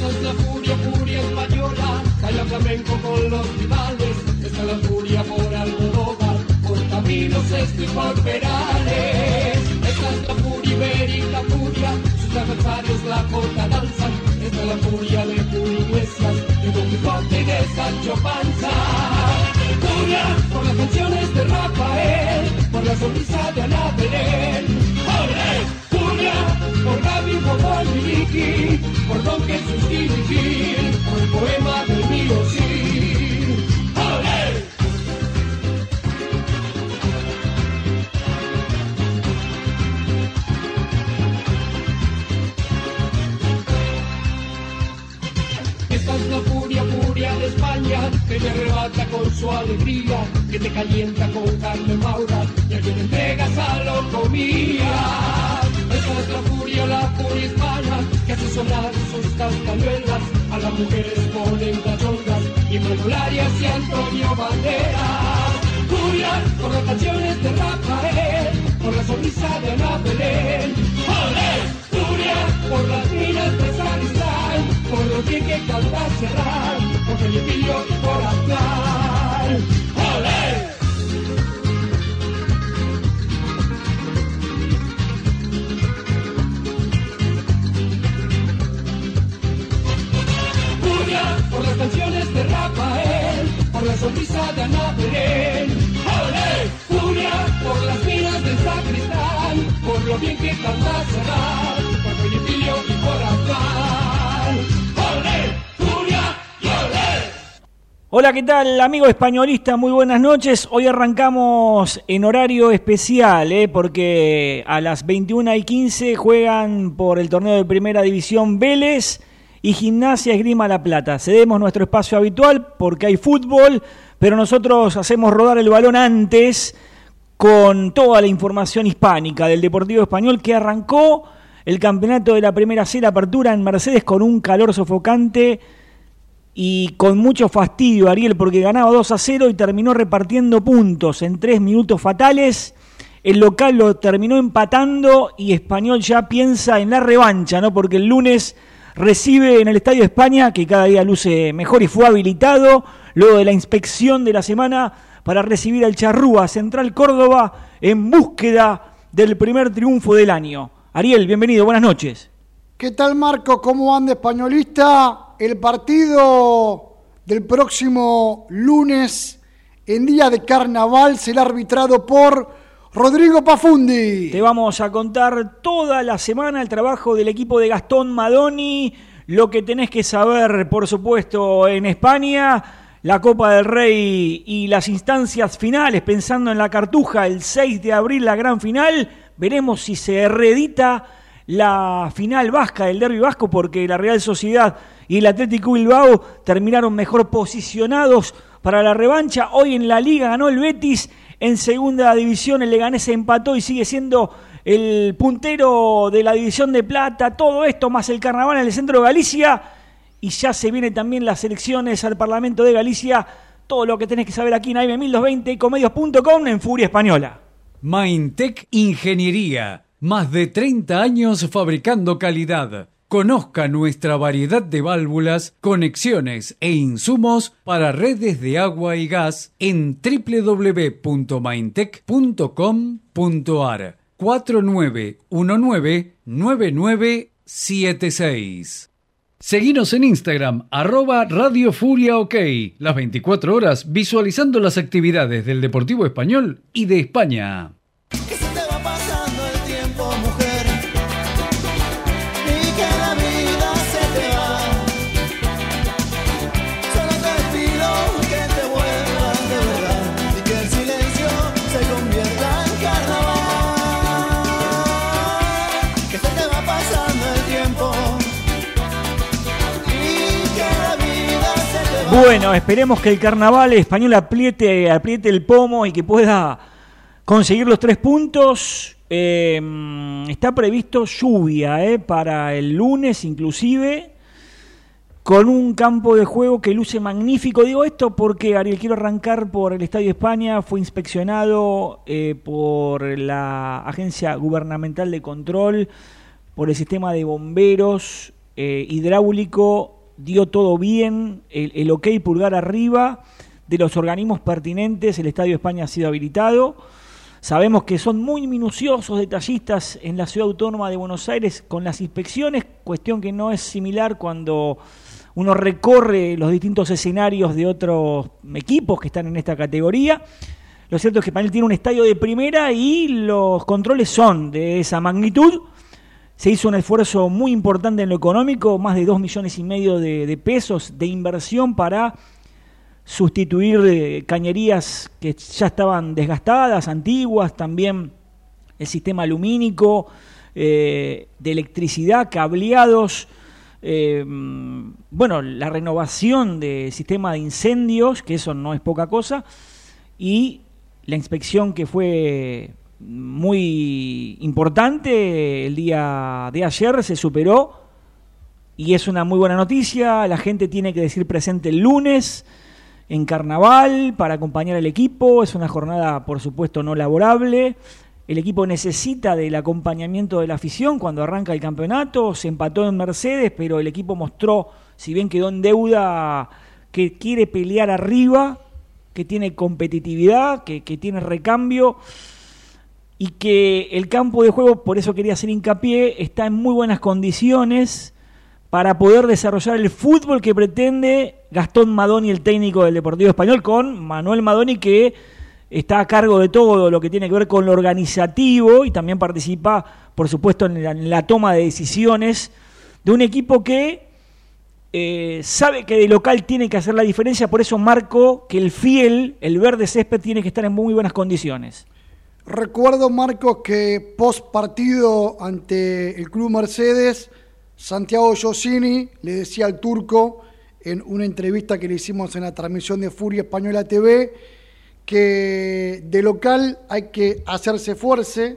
Es la furia, furia española, calla flamenco con los rivales. Esta es la furia por Almodóvar, por caminos esto y por perales. Esta es la furia ibérica, furia, sus adversarios la corta danzan. Esta es la furia de Iglesias, de Don Quijote y de Sancho Panza. Furia por las canciones de Rafael, por la sonrisa de Ana Belén. Por Gaby, por Miliki, por Don Jesús Gil, por el poema del mío sí. Esta es la furia, furia de España, que te arrebata con su alegría, que te calienta con carne maura, y a quien entregas a locomía. Esta es la furia, la furia hispana, que hace sonar sus castañuelas, a las mujeres ponen cachondas, y Manolarias y Antonio Banderas. Furia por las canciones de Rafael, por la sonrisa de Ana Belén. ¡Olé! Furia por las minas de Sacristán, por lo que canta cerrar, por Felipillo y por Aznar. Canciones de Rafael, por la sonrisa de. Hola, ¿qué tal, amigo españolista? Muy buenas noches. Hoy arrancamos en horario especial, ¿eh? porque a las 21 y 15 juegan por el torneo de Primera División Vélez y Gimnasia Esgrima La Plata. Cedemos nuestro espacio habitual porque hay fútbol, pero nosotros hacemos rodar el balón antes con toda la información hispánica del Deportivo Español que arrancó el campeonato de la Primera C, la apertura en Mercedes con un calor sofocante y con mucho fastidio Ariel porque ganaba 2 a 0 y terminó repartiendo puntos en tres minutos fatales. El local lo terminó empatando y Español ya piensa en la revancha, ¿no? Porque el lunes recibe en el Estadio España, que cada día luce mejor y fue habilitado, luego de la inspección de la semana para recibir al Charrúa Central Córdoba en búsqueda del primer triunfo del año. Ariel, bienvenido, buenas noches. ¿Qué tal Marco? ¿Cómo anda españolista? El partido del próximo lunes en día de carnaval será arbitrado por Rodrigo Pafundi. Te vamos a contar toda la semana el trabajo del equipo de Gastón Madoni, lo que tenés que saber, por supuesto, en España, la Copa del Rey y las instancias finales, pensando en la cartuja, el 6 de abril, la gran final. Veremos si se reedita la final vasca del derby vasco, porque la Real Sociedad y el Atlético Bilbao terminaron mejor posicionados para la revancha. Hoy en la liga ganó el Betis, en segunda división el Leganés se empató y sigue siendo el puntero de la división de plata. Todo esto más el carnaval en el centro de Galicia. Y ya se vienen también las elecciones al Parlamento de Galicia. Todo lo que tenés que saber aquí en AM1220 comedios.com en Furia Española. Maintech Ingeniería. Más de 30 años fabricando calidad. Conozca nuestra variedad de válvulas, conexiones e insumos para redes de agua y gas en www.maintech.com.ar 4919-9976. Seguinos en Instagram, arroba Radio Furia OK, las 24 horas visualizando las actividades del Deportivo Español y de España. Bueno, esperemos que el carnaval español apriete, el pomo y que pueda conseguir los tres puntos. Eh, está previsto lluvia eh, para el lunes inclusive, con un campo de juego que luce magnífico. Digo esto porque, Ariel, quiero arrancar por el Estadio España. Fue inspeccionado eh, por la Agencia Gubernamental de Control, por el sistema de bomberos. eh, hidráulico dio todo bien, el, ok pulgar arriba de los organismos pertinentes, el Estadio España ha sido habilitado. Sabemos que son muy minuciosos, detallistas en la ciudad autónoma de Buenos Aires con las inspecciones, cuestión que no es similar cuando uno recorre los distintos escenarios de otros equipos que están en esta categoría. Lo cierto es que Panel tiene un estadio de primera y los controles son de esa magnitud. Se hizo un esfuerzo muy importante en lo económico, más de dos millones y medio de, de pesos de inversión para sustituir eh, cañerías que ya estaban desgastadas, antiguas, también el sistema lumínico, eh, de electricidad, cableados, eh, bueno, la renovación del sistema de incendios, que eso no es poca cosa, y la inspección que fue muy importante el día de ayer se superó y es una muy buena noticia. La gente tiene que decir presente el lunes en carnaval para acompañar al equipo. Es una jornada, por supuesto, no laborable. El equipo necesita del acompañamiento de la afición cuando arranca el campeonato. Se empató en Mercedes, pero el equipo mostró, si bien quedó en deuda, que quiere pelear arriba, que tiene competitividad, que, que tiene recambio y que el campo de juego, por eso quería hacer hincapié, está en muy buenas condiciones para poder desarrollar el fútbol que pretende Gastón Madoni, el técnico del Deportivo Español, con Manuel Madoni que está a cargo de todo lo que tiene que ver con lo organizativo y también participa, por supuesto, en la, toma de decisiones de un equipo que eh, sabe que de local tiene que hacer la diferencia, por eso marco que el fiel, el verde césped, tiene que estar en muy buenas condiciones. Recuerdo, Marcos, que post partido ante el Club Mercedes, Santiago Giosini le decía al turco en una entrevista que le hicimos en la transmisión de Furia Española TV que de local hay que hacerse fuerza,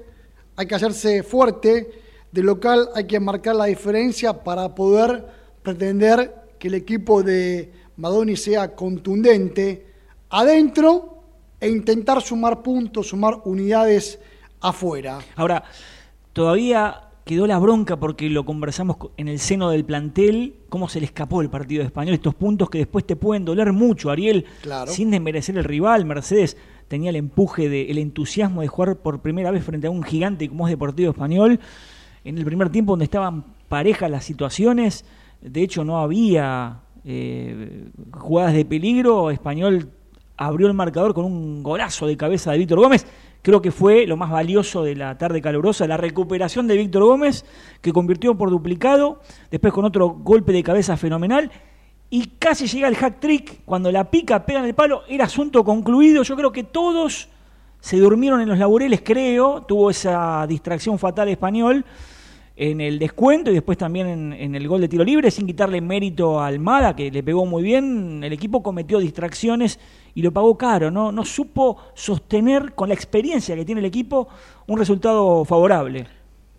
hay que hacerse fuerte, de local hay que marcar la diferencia para poder pretender que el equipo de Madoni sea contundente. Adentro e intentar sumar puntos, sumar unidades afuera. Ahora, todavía quedó la bronca porque lo conversamos en el seno del plantel, cómo se le escapó el partido de español, estos puntos que después te pueden doler mucho, Ariel, Claro. sin desmerecer el rival, Mercedes tenía el empuje, de, el entusiasmo de jugar por primera vez frente a un gigante como es Deportivo Español, en el primer tiempo donde estaban parejas las situaciones, de hecho no había eh, jugadas de peligro, Español abrió el marcador con un golazo de cabeza de Víctor Gómez, creo que fue lo más valioso de la tarde calurosa, la recuperación de Víctor Gómez, que convirtió por duplicado, después con otro golpe de cabeza fenomenal, y casi llega el hack trick, cuando la pica, pega en el palo, era asunto concluido, yo creo que todos se durmieron en los laureles, creo, tuvo esa distracción fatal español en el descuento y después también en, en el gol de tiro libre, sin quitarle mérito a Almada, que le pegó muy bien, el equipo cometió distracciones y lo pagó caro, ¿no? No supo sostener con la experiencia que tiene el equipo un resultado favorable.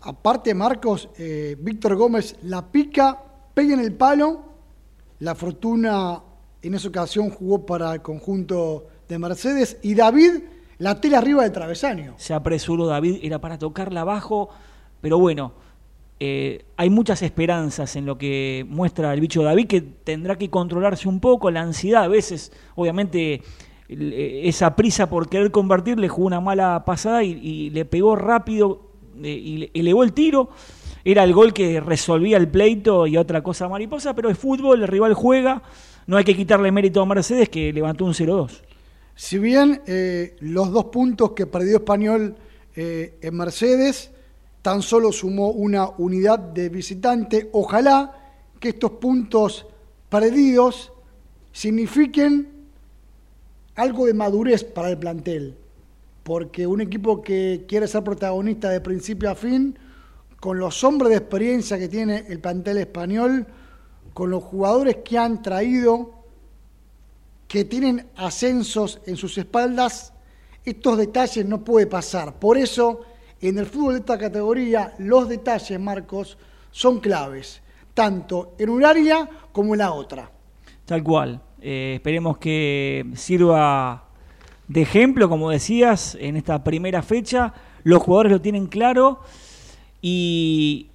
Aparte, Marcos, eh, Víctor Gómez la pica, pega en el palo. La fortuna en esa ocasión jugó para el conjunto de Mercedes y David la tira arriba del travesaño. Se apresuró David, era para tocarla abajo, pero bueno, eh, hay muchas esperanzas en lo que muestra el bicho David, que tendrá que controlarse un poco, la ansiedad a veces, obviamente eh, esa prisa por querer convertir le jugó una mala pasada y, le pegó rápido eh, y le- elevó el tiro. Era el gol que resolvía el pleito y otra cosa mariposa, pero es fútbol, el rival juega, no hay que quitarle mérito a Mercedes que levantó un 0-2. Si bien los dos puntos que perdió Español en Mercedes, tan solo sumó una unidad de visitante, ojalá que estos puntos perdidos signifiquen algo de madurez para el plantel, porque un equipo que quiere ser protagonista de principio a fin, con los hombres de experiencia que tiene el plantel español, con los jugadores que han traído, que tienen ascensos en sus espaldas, estos detalles no puede pasar. Por eso, en el fútbol de esta categoría, los detalles, Marcos, son claves, tanto en un área como en la otra. Tal cual. Eh, esperemos que sirva de ejemplo, como decías, en esta primera fecha. Los jugadores lo tienen claro y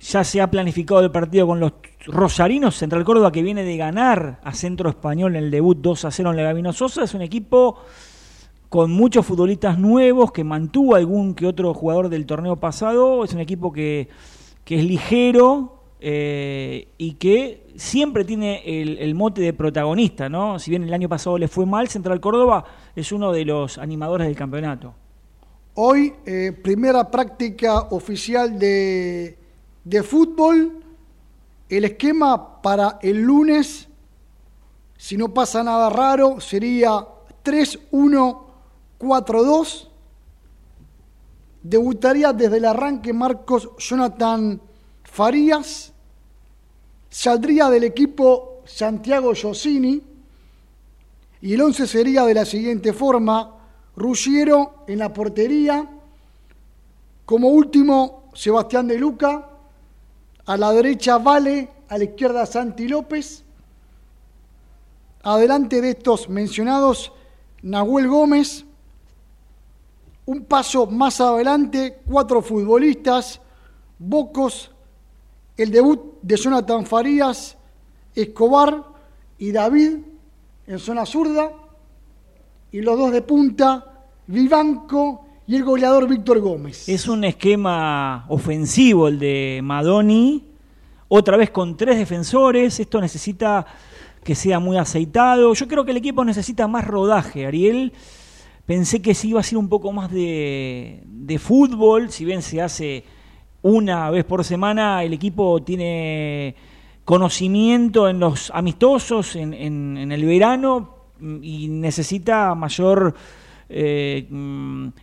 ya se ha planificado el partido con los Rosarinos. Central Córdoba, que viene de ganar a Centro Español en el debut 2 a 0 en la Sosa, es un equipo con muchos futbolistas nuevos, que mantuvo algún que otro jugador del torneo pasado. Es un equipo que, es ligero eh, y que siempre tiene el, mote de protagonista, ¿no? Si bien el año pasado le fue mal, Central Córdoba es uno de los animadores del campeonato. Hoy, eh, primera práctica oficial de, de fútbol. El esquema para el lunes, si no pasa nada raro, sería 3-1-4-2. Debutaría desde el arranque Marcos Jonathan Farías. Saldría del equipo Santiago Josini. Y el 11 sería de la siguiente forma. Ruggiero en la portería. Como último, Sebastián de Luca. A la derecha, Vale. A la izquierda, Santi López. Adelante de estos mencionados, Nahuel Gómez. Un paso más adelante, cuatro futbolistas. Bocos. El debut de Jonathan Farías, Escobar y David en zona zurda y los dos de punta, Vivanco y el goleador Víctor Gómez. Es un esquema ofensivo el de Madoni, otra vez con tres defensores, esto necesita que sea muy aceitado. Yo creo que el equipo necesita más rodaje, Ariel. Pensé que sí iba a ser un poco más de, de fútbol, si bien se hace una vez por semana, el equipo tiene conocimiento en los amistosos, en, en- el verano, y necesita mayor eh,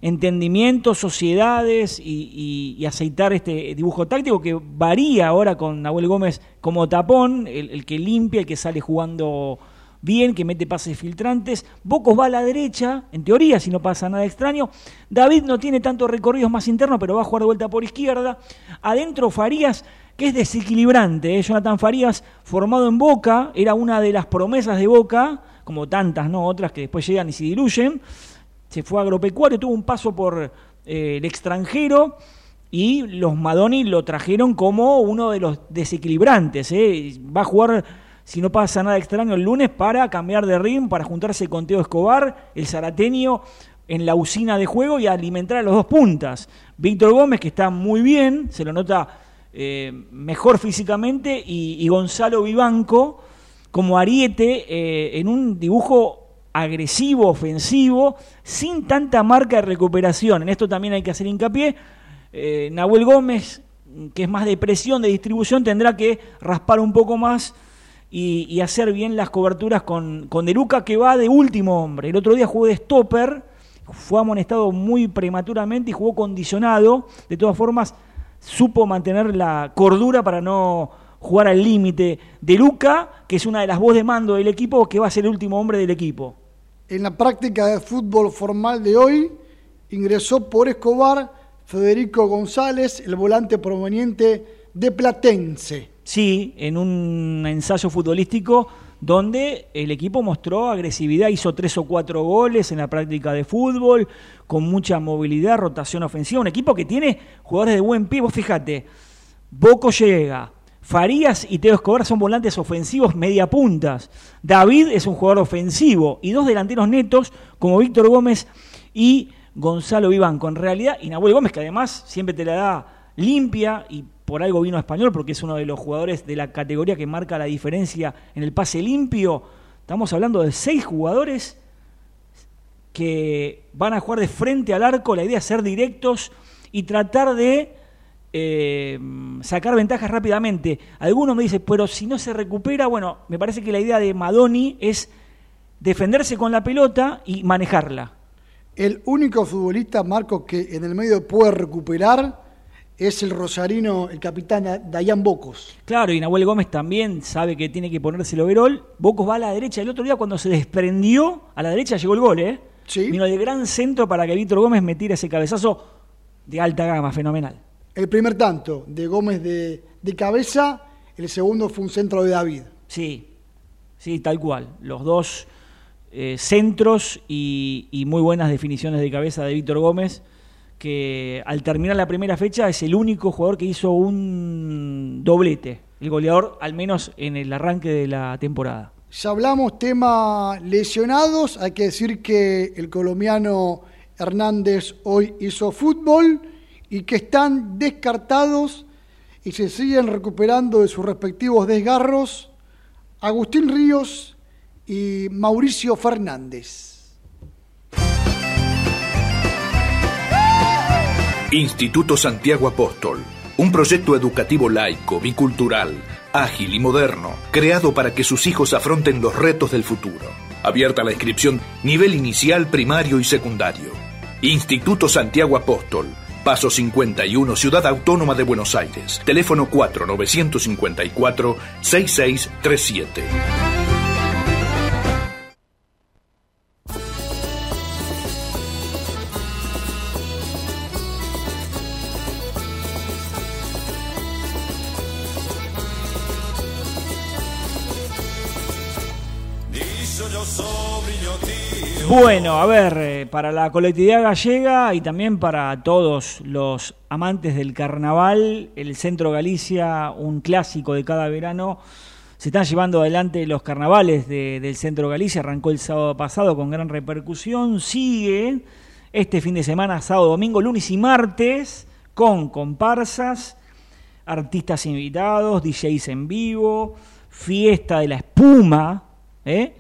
entendimiento, sociedades y, y- aceitar este dibujo táctico que varía ahora con Nahuel Gómez como tapón, el que limpia, el que sale jugando bien, que mete pases filtrantes. Bocos va a la derecha, en teoría, si no pasa nada extraño. David no tiene tantos recorridos más internos, pero va a jugar de vuelta por izquierda. Adentro Farías, que es desequilibrante. ¿eh? Jonathan Farías, formado en Boca, era una de las promesas de Boca, como tantas, ¿no? Otras que después llegan y se diluyen. Se fue a agropecuario, tuvo un paso por eh, el extranjero y los Madoni lo trajeron como uno de los desequilibrantes. ¿eh? Va a jugar, si no pasa nada extraño, el lunes para cambiar de ritmo, para juntarse con Teo Escobar, el zarateño, en la usina de juego y alimentar a los dos puntas. Víctor Gómez, que está muy bien, se lo nota eh, mejor físicamente, y, y Gonzalo Vivanco como ariete eh, en un dibujo agresivo, ofensivo, sin tanta marca de recuperación. En esto también hay que hacer hincapié. Eh, Nahuel Gómez, que es más de presión, de distribución, tendrá que raspar un poco más y, hacer bien las coberturas con, con De Luca, que va de último hombre. El otro día jugó de stopper, fue amonestado muy prematuramente y jugó condicionado. De todas formas, supo mantener la cordura para no jugar al límite. De Luca, que es una de las voz de mando del equipo, que va a ser el último hombre del equipo. En la práctica de fútbol formal de hoy ingresó por Escobar Federico González, el volante proveniente de Platense. Sí, en un ensayo futbolístico donde el equipo mostró agresividad, hizo tres o cuatro goles en la práctica de fútbol, con mucha movilidad, rotación ofensiva, un equipo que tiene jugadores de buen pie, vos fíjate, Boco llega, Farías y Teo Escobar son volantes ofensivos media puntas, David es un jugador ofensivo y dos delanteros netos como Víctor Gómez y Gonzalo Vivanco. En realidad, y Nahuel Gómez, que además siempre te la da limpia y por algo vino a español, porque es uno de los jugadores de la categoría que marca la diferencia en el pase limpio. Estamos hablando de seis jugadores que van a jugar de frente al arco. La idea es ser directos y tratar de eh, sacar ventajas rápidamente. Algunos me dicen, pero si no se recupera, bueno, me parece que la idea de Madoni es defenderse con la pelota y manejarla. El único futbolista, Marcos, que en el medio puede recuperar es el rosarino, el capitán Dayan Bocos. Claro, y Nahuel Gómez también sabe que tiene que ponerse el overall. Bocos va a la derecha. El otro día cuando se desprendió, a la derecha llegó el gol, ¿eh? Sí. Vino de gran centro para que Víctor Gómez metiera ese cabezazo de alta gama, fenomenal. El primer tanto de Gómez de, de cabeza, el segundo fue un centro de David. Sí, sí, tal cual. Los dos eh, centros y, y muy buenas definiciones de cabeza de Víctor Gómez, que al terminar la primera fecha es el único jugador que hizo un doblete, el goleador al menos en el arranque de la temporada. Ya hablamos tema lesionados, hay que decir que el colombiano Hernández hoy hizo fútbol y que están descartados y se siguen recuperando de sus respectivos desgarros Agustín Ríos y Mauricio Fernández. Instituto Santiago Apóstol, un proyecto educativo laico, bicultural, ágil y moderno, creado para que sus hijos afronten los retos del futuro. Abierta la inscripción nivel inicial, primario y secundario. Instituto Santiago Apóstol, Paso 51, Ciudad Autónoma de Buenos Aires. Teléfono 4954-6637. Bueno, a ver, eh, para la colectividad gallega y también para todos los amantes del carnaval, el Centro Galicia, un clásico de cada verano, se están llevando adelante los carnavales de- del Centro Galicia, arrancó el sábado pasado con gran repercusión, sigue este fin de semana, sábado, domingo, lunes y martes, con comparsas, artistas invitados, DJs en vivo, fiesta de la espuma, ¿eh?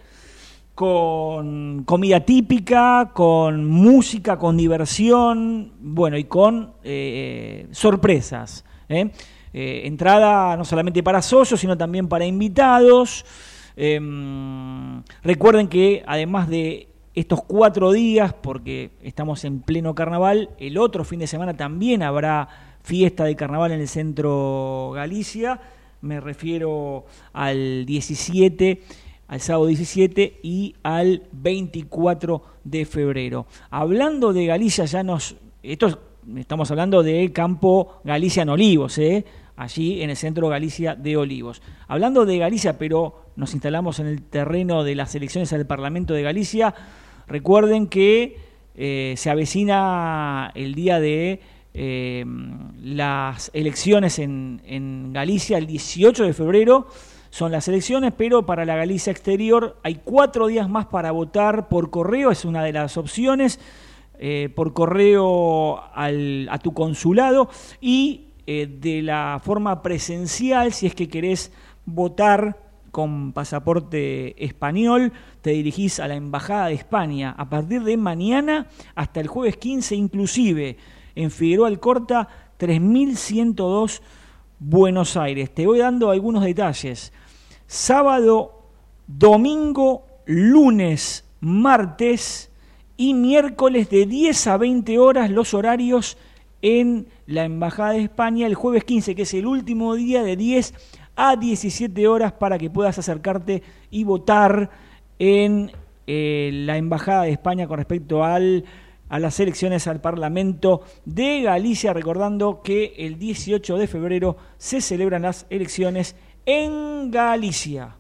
Con comida típica, con música, con diversión, bueno, y con eh, sorpresas. ¿eh? Eh, entrada no solamente para socios, sino también para invitados. Em, recuerden que además de estos cuatro días, porque estamos en pleno carnaval, el otro fin de semana también habrá fiesta de carnaval en el centro Galicia. Me refiero al 17 al sábado 17 y al 24 de febrero. Hablando de Galicia, ya nos. Esto es- estamos hablando de campo Galicia en Olivos, ¿eh? allí en el centro Galicia de Olivos. Hablando de Galicia, pero nos instalamos en el terreno de las elecciones al Parlamento de Galicia, recuerden que eh, se avecina el día de eh, las elecciones en, en Galicia el 18 de febrero son las elecciones, pero para la Galicia exterior hay cuatro días más para votar por correo, es una de las opciones, eh, por correo al- a tu consulado y eh, de la forma presencial, si es que querés votar con pasaporte español, te dirigís a la Embajada de España a partir de mañana hasta el jueves 15 inclusive, en Figueroa Alcorta 3102 Buenos Aires. Te voy dando algunos detalles. Sábado, domingo, lunes, martes y miércoles de 10 a 20 horas los horarios en la Embajada de España. El jueves 15, que es el último día de 10 a 17 horas para que puedas acercarte y votar en eh, la Embajada de España con respecto al a las elecciones al Parlamento de Galicia, recordando que el 18 de febrero se celebran las elecciones en Galicia.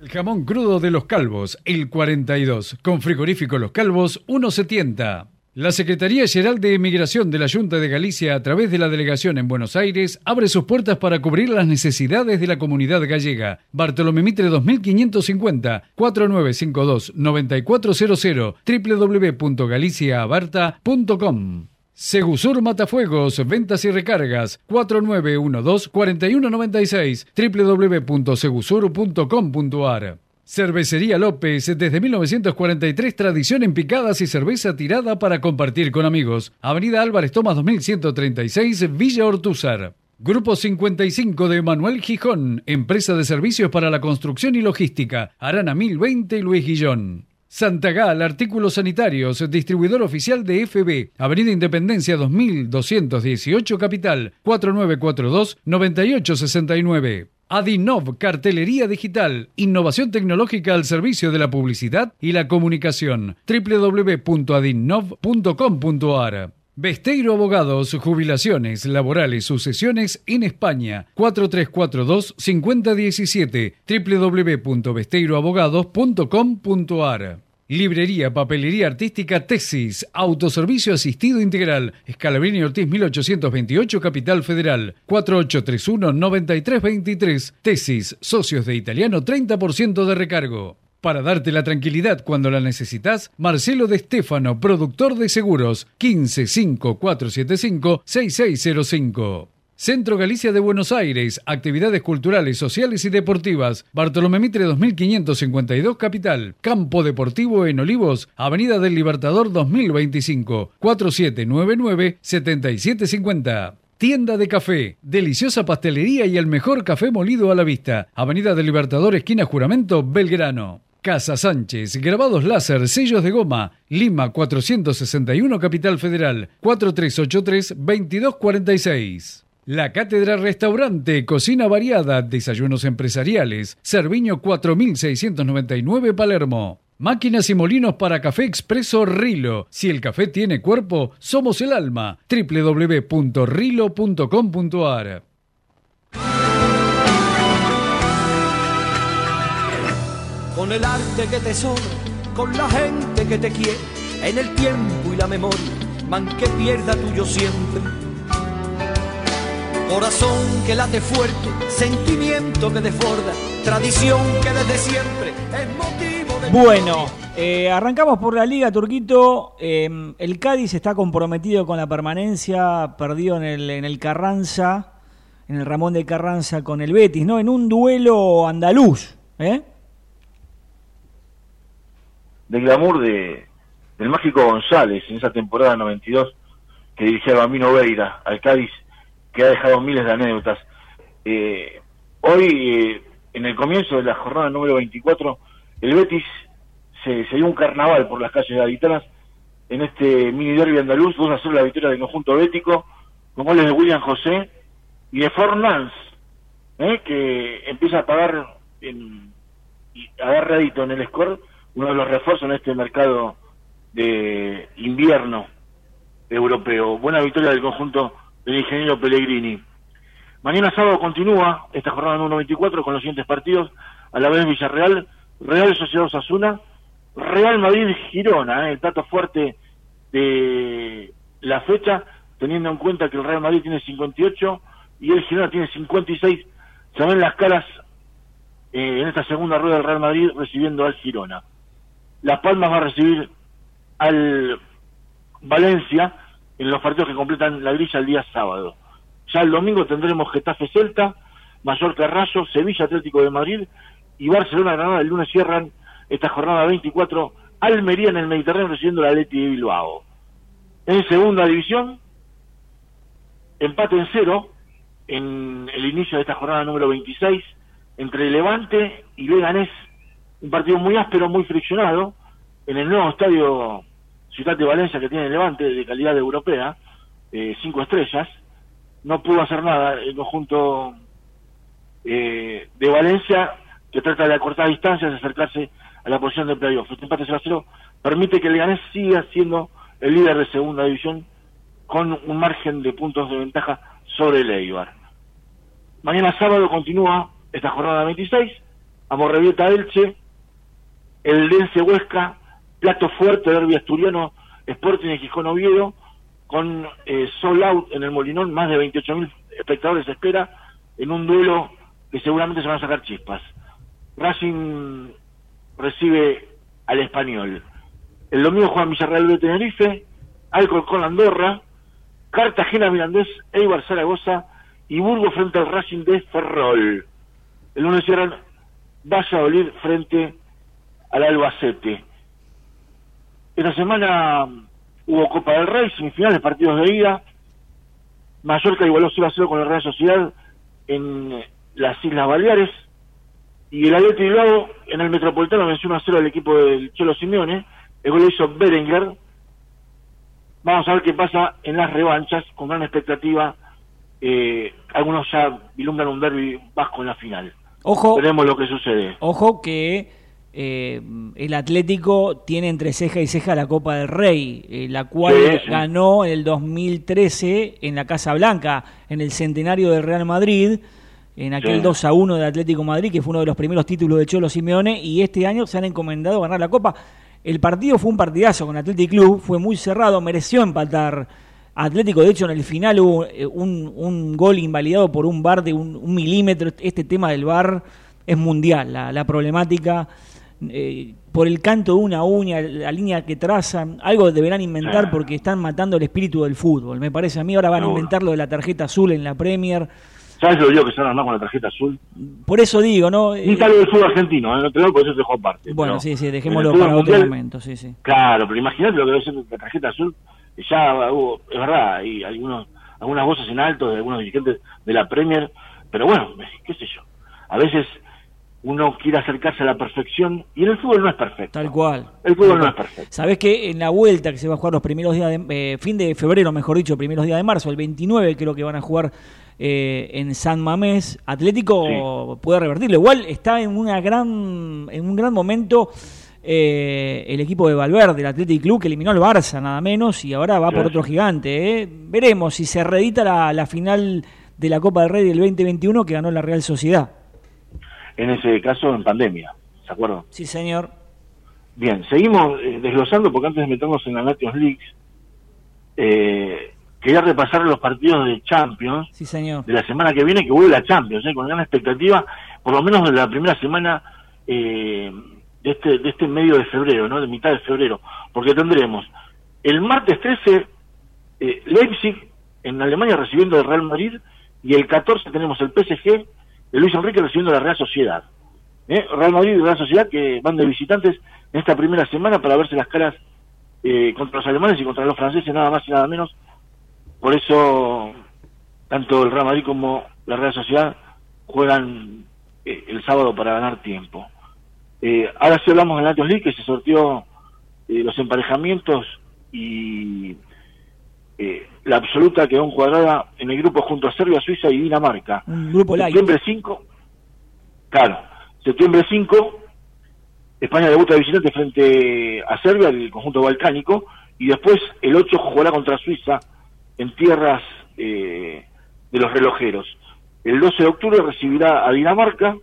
El jamón crudo de los calvos, el 42, con frigorífico Los Calvos, 1,70. La Secretaría General de Emigración de la Junta de Galicia, a través de la delegación en Buenos Aires, abre sus puertas para cubrir las necesidades de la comunidad gallega. Bartolomé Mitre 2550, 4952-9400, www.galiciaabarta.com. Segusur Matafuegos, ventas y recargas, 4912-4196, www.segusur.com.ar. Cervecería López, desde 1943, tradición en picadas y cerveza tirada para compartir con amigos. Avenida Álvarez Tomás 2136, Villa Ortúzar. Grupo 55 de Manuel Gijón, empresa de servicios para la construcción y logística. Arana 1020 Luis Guillón. Santa Gal, artículos sanitarios, distribuidor oficial de FB, Avenida Independencia 2218 Capital, 4942-9869. Adinov, cartelería digital, innovación tecnológica al servicio de la publicidad y la comunicación. www.adinov.com.ar Besteiro Abogados, jubilaciones, laborales, sucesiones en España. 4342-5017 www.besteiroabogados.com.ar Librería, papelería artística, tesis, autoservicio asistido integral. Escalabrini Ortiz 1828, Capital Federal. 4831-9323. Tesis, socios de italiano, 30% de recargo. Para darte la tranquilidad cuando la necesitas, Marcelo de Stefano, productor de seguros, 155475-6605. Centro Galicia de Buenos Aires, actividades culturales, sociales y deportivas. Bartolomé Mitre 2552 Capital. Campo Deportivo en Olivos, Avenida del Libertador 2025, 4799-7750. Tienda de café, deliciosa pastelería y el mejor café molido a la vista. Avenida del Libertador, esquina Juramento, Belgrano. Casa Sánchez, grabados láser, sellos de goma, Lima 461 Capital Federal, 4383-2246. La Cátedra Restaurante, Cocina Variada, Desayunos Empresariales, Cerviño 4699 Palermo. Máquinas y molinos para café expreso Rilo. Si el café tiene cuerpo, somos el alma. www.rilo.com.ar Con el arte que te sobra, con la gente que te quiere, en el tiempo y la memoria, man que pierda tuyo siempre. Corazón que late fuerte, sentimiento que desborda, tradición que desde siempre es motivo de... Bueno, eh, arrancamos por la Liga Turquito. Eh, el Cádiz está comprometido con la permanencia, perdió en el, en el Carranza, en el Ramón de Carranza con el Betis, ¿no? En un duelo andaluz, ¿eh? Del glamour de, del mágico González en esa temporada 92 que dirigía a Bambino Veira al Cádiz, que ha dejado miles de anécdotas. Eh, hoy, eh, en el comienzo de la jornada número 24, el Betis se, se dio un carnaval por las calles gaditanas en este mini derby andaluz, 2 a 0 la victoria del conjunto bético, con goles de William José y de Fornans, ¿eh? que empieza a pagar en, a dar rédito en el score uno de los refuerzos en este mercado de invierno europeo. Buena victoria del conjunto del ingeniero Pellegrini. Mañana sábado continúa esta jornada número 24 con los siguientes partidos. A la vez Villarreal, Real Sociedad Osasuna, Real Madrid Girona, ¿eh? el plato fuerte de la fecha, teniendo en cuenta que el Real Madrid tiene 58 y el Girona tiene 56. Se ven las caras eh, en esta segunda rueda del Real Madrid recibiendo al Girona. Las Palmas va a recibir al Valencia en los partidos que completan la grilla el día sábado. Ya el domingo tendremos Getafe Celta, Mallorca Rayo, Sevilla Atlético de Madrid y Barcelona Granada. El lunes cierran esta jornada 24 Almería en el Mediterráneo recibiendo la Leti de Bilbao. En segunda división, empate en cero en el inicio de esta jornada número 26 entre Levante y Leganés un partido muy áspero, muy friccionado, en el nuevo estadio Ciudad de Valencia que tiene Levante, de calidad europea, eh, cinco estrellas, no pudo hacer nada el conjunto eh, de Valencia, que trata de acortar distancias, de acercarse a la posición de playoff. Este empate 0 0 permite que Leganés siga siendo el líder de segunda división con un margen de puntos de ventaja sobre el Eibar. Mañana sábado continúa esta jornada 26, Amorrevieta Elche, el Dense Huesca, plato fuerte, derbi asturiano, Sporting de Gijón Oviedo, con eh, Sol Out en el Molinón, más de 28.000 espectadores se espera, en un duelo que seguramente se van a sacar chispas. Racing recibe al español. El domingo juega Villarreal de Tenerife, Alcor con Andorra, Cartagena Mirandés, Eibar Zaragoza y Burgo frente al Racing de Ferrol. El lunes cierran Valladolid frente al Albacete. Esta semana hubo Copa del Rey, semifinales, partidos de ida. Mallorca igualó 0 a 0 con la Real Sociedad en las Islas Baleares. Y el Atleti Bilbao en el Metropolitano venció 1 a 0 al equipo del Cholo Simeone. El gol lo hizo Berenguer. Vamos a ver qué pasa en las revanchas, con gran expectativa. Eh, algunos ya vislumbran un derby vasco en la final. Ojo, Veremos lo que sucede. ojo que eh, el Atlético tiene entre ceja y ceja la Copa del Rey, eh, la cual Sí, sí. ganó en el 2013 en la Casa Blanca, en el centenario del Real Madrid, en aquel Sí. 2 a 1 de Atlético Madrid, que fue uno de los primeros títulos de Cholo Simeone, y este año se han encomendado ganar la Copa. El partido fue un partidazo con Athletic Club, fue muy cerrado, mereció empatar Atlético. De hecho, en el final hubo eh, un, un gol invalidado por un bar de un, un milímetro. Este tema del bar es mundial, la, la problemática. Eh, por el canto de una uña, la línea que trazan, algo deberán inventar porque están matando el espíritu del fútbol. Me parece a mí, ahora van a inventar lo de la tarjeta azul en la Premier. ¿Sabes lo yo que se van a armar con la tarjeta azul? Por eso digo, ¿no? Ni tal del fútbol argentino, no te lo por eso se dejó aparte. bueno, pero sí, sí, en dejémoslo el para otro mundial, momento, sí, sí. Claro, pero imagínate lo que debe ser la tarjeta azul. Ya hubo, es verdad, hay algunos, algunas voces en alto de algunos dirigentes de la Premier, pero bueno, qué sé yo. A veces uno quiere acercarse a la perfección y en el fútbol no es perfecto. Tal cual. El fútbol no es perfecto. Sabés que en la vuelta que se va a jugar los primeros días de eh, fin de febrero, mejor dicho, primeros días de marzo, el 29 creo que van a jugar eh, en San Mamés, Atlético puede revertirlo. Igual está en una gran en un gran momento eh, el equipo de Valverde, el Athletic Club que eliminó al Barça nada menos y ahora va por otro gigante. eh. Veremos si se reedita la, la final de la Copa del Rey del 2021 que ganó la Real Sociedad. En ese caso, en pandemia, ¿se acuerdan? Sí, señor. Bien, seguimos eh, desglosando porque antes de meternos en la Nations League, eh, quería repasar los partidos de Champions Sí, señor. de la semana que viene, que vuelve la Champions, ¿eh? con gran expectativa, por lo menos de la primera semana eh, de, este, de este medio de febrero, ¿no? de mitad de febrero, porque tendremos el martes 13 eh, Leipzig en Alemania recibiendo al Real Madrid y el 14 tenemos el PSG de Luis Enrique recibiendo la Real Sociedad. ¿eh? Real Madrid y Real Sociedad que van de visitantes en esta primera semana para verse las caras eh, contra los alemanes y contra los franceses, nada más y nada menos. Por eso, tanto el Real Madrid como la Real Sociedad juegan eh, el sábado para ganar tiempo. Eh, ahora sí hablamos de la Nations League, que se sortió eh, los emparejamientos y eh, la absoluta quedó encuadrada en el grupo junto a Serbia, Suiza y Dinamarca. Un grupo light. Septiembre 5, claro, septiembre 5, España debuta de visitante frente a Serbia, el conjunto balcánico, y después el 8 jugará contra Suiza en tierras eh, de los relojeros. El 12 de octubre recibirá a Dinamarca,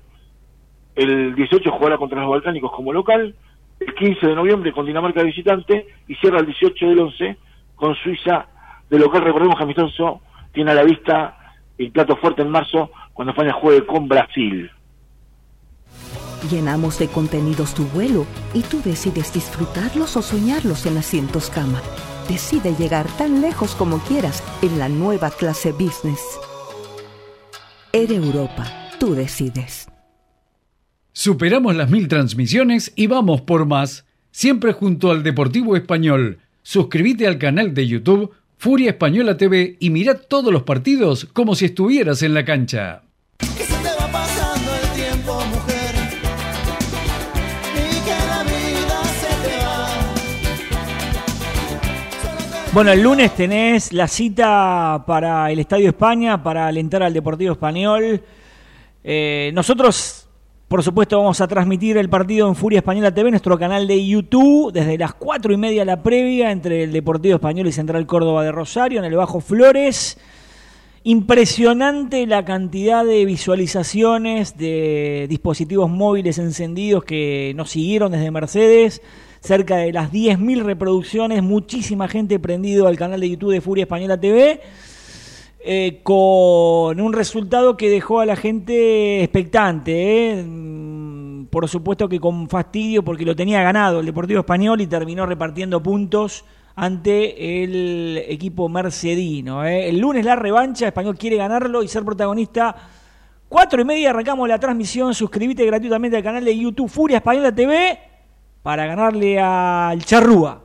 el 18 jugará contra los balcánicos como local, el 15 de noviembre con Dinamarca de visitante y cierra el 18 del 11 con Suiza de local. Recordemos que Amistoso tiene a la vista el plato fuerte en marzo cuando España juegue con Brasil. Llenamos de contenidos tu vuelo y tú decides disfrutarlos o soñarlos en asientos cama. Decide llegar tan lejos como quieras en la nueva clase business. Air Europa, tú decides. Superamos las mil transmisiones y vamos por más, siempre junto al Deportivo Español. Suscríbete al canal de YouTube Furia Española TV y mira todos los partidos como si estuvieras en la cancha. Que se te va pasando el tiempo, mujer. Y que la vida se te va. Solo te- Bueno, el lunes tenés la cita para el Estadio España, para alentar al Deportivo Español. Eh, nosotros, por supuesto, vamos a transmitir el partido en Furia Española TV, nuestro canal de YouTube, desde las cuatro y media la previa entre el Deportivo Español y Central Córdoba de Rosario, en el Bajo Flores. Impresionante la cantidad de visualizaciones de dispositivos móviles encendidos que nos siguieron desde Mercedes. Cerca de las 10.000 reproducciones, muchísima gente prendido al canal de YouTube de Furia Española TV. Eh, con un resultado que dejó a la gente expectante. ¿eh? Mm, Por supuesto que con fastidio porque lo tenía ganado el Deportivo Español y terminó repartiendo puntos ante el equipo mercedino. ¿eh? El lunes la revancha, Español quiere ganarlo y ser protagonista. Cuatro y media arrancamos la transmisión. Suscríbete gratuitamente al canal de YouTube Furia Española TV para ganarle al Charrúa.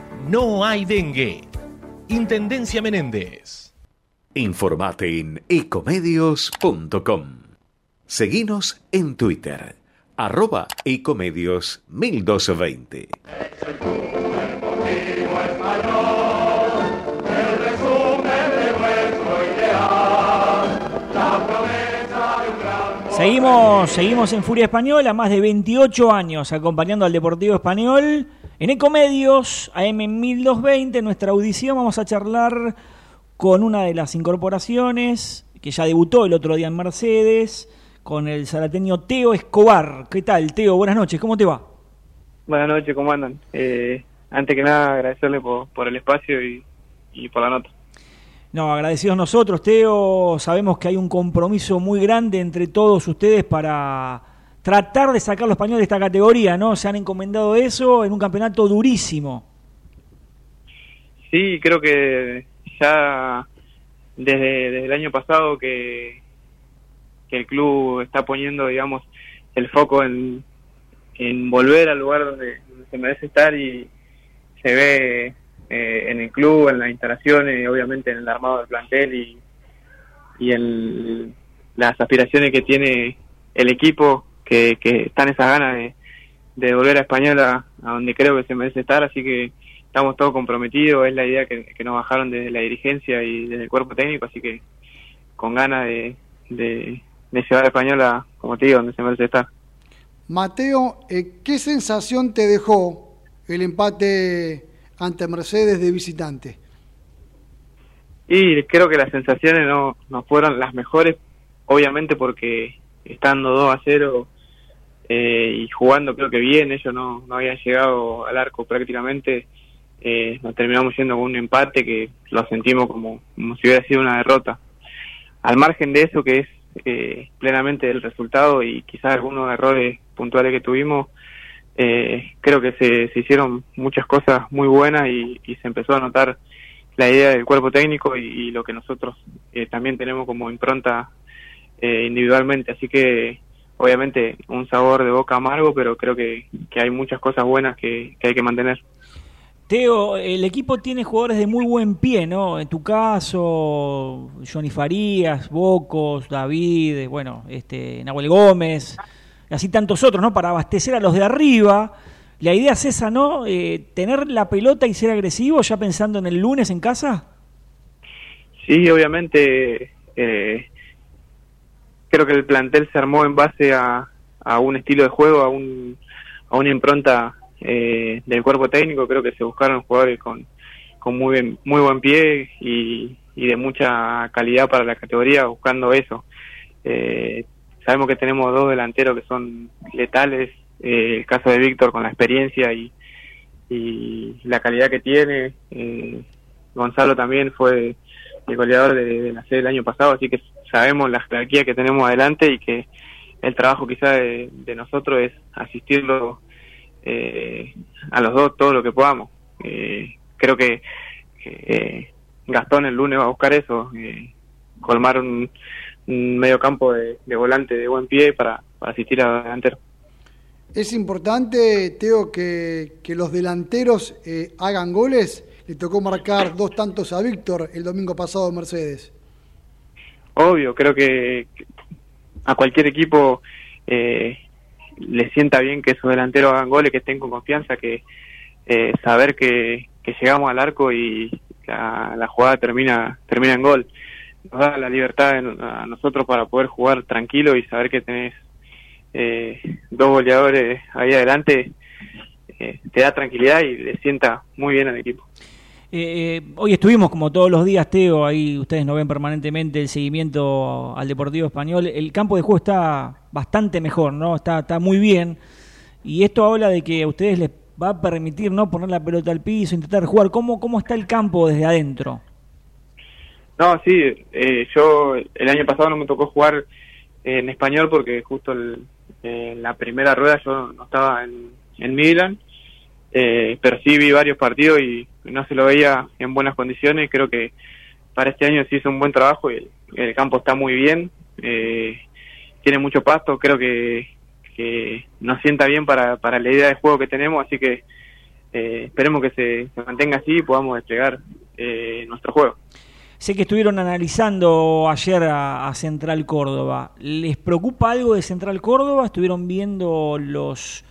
no hay dengue. Intendencia Menéndez. Informate en ecomedios.com. Seguinos en Twitter, arroba ecomedios 1220. Seguimos, seguimos en Furia Española, más de 28 años acompañando al Deportivo Español. En Ecomedios, AM 1220, nuestra audición, vamos a charlar con una de las incorporaciones que ya debutó el otro día en Mercedes, con el zarateño Teo Escobar. ¿Qué tal, Teo? Buenas noches, ¿cómo te va? Buenas noches, ¿cómo andan? Eh, antes que nada, agradecerle por, por el espacio y, y por la nota. No, agradecidos nosotros, Teo. Sabemos que hay un compromiso muy grande entre todos ustedes para tratar de sacar los españoles de esta categoría, ¿no? Se han encomendado eso en un campeonato durísimo. Sí, creo que ya desde, desde el año pasado que, que el club está poniendo, digamos, el foco en, volver al lugar donde, donde se merece estar y se ve eh, en el club, en las instalaciones, obviamente en el armado del plantel y, y en las aspiraciones que tiene el equipo, que, que están esas ganas de, de volver a Española, a donde creo que se merece estar, así que estamos todos comprometidos, es la idea que, que nos bajaron desde la dirigencia y desde el cuerpo técnico, así que con ganas de, de, de llevar a Española, como te digo, donde se merece estar. Mateo, eh, ¿qué sensación te dejó el empate ante Mercedes de visitante? Y creo que las sensaciones no, no fueron las mejores, obviamente porque estando 2 a 0 eh, y jugando creo que bien, ellos no, no habían llegado al arco prácticamente, eh, nos terminamos yendo con un empate que lo sentimos como, como si hubiera sido una derrota. Al margen de eso que es eh, plenamente el resultado y quizás algunos errores puntuales que tuvimos, eh, creo que se, se hicieron muchas cosas muy buenas y, y se empezó a notar la idea del cuerpo técnico y, lo que nosotros eh, también tenemos como impronta eh, individualmente. Así que obviamente un sabor de boca amargo, pero creo que, que hay muchas cosas buenas que, que hay que mantener. Teo, el equipo tiene jugadores de muy buen pie, ¿no? En tu caso, Johnny Farías, Bocos, David, eh, bueno, este, Nahuel Gómez, así tantos otros, ¿no? Para abastecer a los de arriba. La idea es esa, ¿no? Eh, tener la pelota y ser agresivo ya pensando en el lunes en casa. Sí, obviamente eh, creo que el plantel se armó en base a, un estilo de juego, a, un, a una impronta eh, del cuerpo técnico. Creo que se buscaron jugadores con, con muy, muy buen pie y, y de mucha calidad para la categoría, buscando eso. Eh, sabemos que tenemos dos delanteros que son letales, eh, el caso de Víctor con la experiencia y, y la calidad que tiene, eh, Gonzalo también fue el goleador de, la serie del año pasado, así que sabemos la jerarquía que tenemos adelante y que el trabajo quizá de, nosotros es asistirlo eh, a los dos todo lo que podamos. Eh, creo que, eh, Gastón el lunes va a buscar eso, eh, colmar un, un medio campo de, volante de buen pie para, asistir a delantero. Es importante, Teo, que, que los delanteros hagan goles. Le tocó marcar dos tantos a Víctor el domingo pasado en Mercedes. Obvio, creo que a cualquier equipo eh, le sienta bien que sus delanteros hagan goles, que estén con confianza, que eh, saber que, que llegamos al arco y la, jugada termina termina en gol. Nos da la libertad a nosotros para poder jugar tranquilo y saber que tenés eh, dos goleadores ahí adelante, eh, te da tranquilidad y le sienta muy bien al equipo. Eh, eh, hoy estuvimos, como todos los días, Teo, ahí ustedes nos ven permanentemente el seguimiento al Deportivo Español. El campo de juego está bastante mejor, ¿no? Está, está muy bien. Y esto habla de que a ustedes les va a permitir no poner la pelota al piso, intentar jugar. ¿Cómo, cómo está el campo desde adentro? No, sí, eh, yo el año pasado no me tocó jugar en español porque justo el- en la primera rueda yo no estaba en, en Milan, eh, pero sí vi varios partidos y no se lo veía en buenas condiciones. Creo que para este año se hizo un buen trabajo y el, campo está muy bien, eh, tiene mucho pasto, creo que, que nos sienta bien para, para la idea de juego que tenemos, así que eh, esperemos que se, mantenga así y podamos desplegar eh, nuestro juego. Sé que estuvieron analizando ayer a Central Córdoba. ¿Les preocupa algo de Central Córdoba? ¿Estuvieron viendo los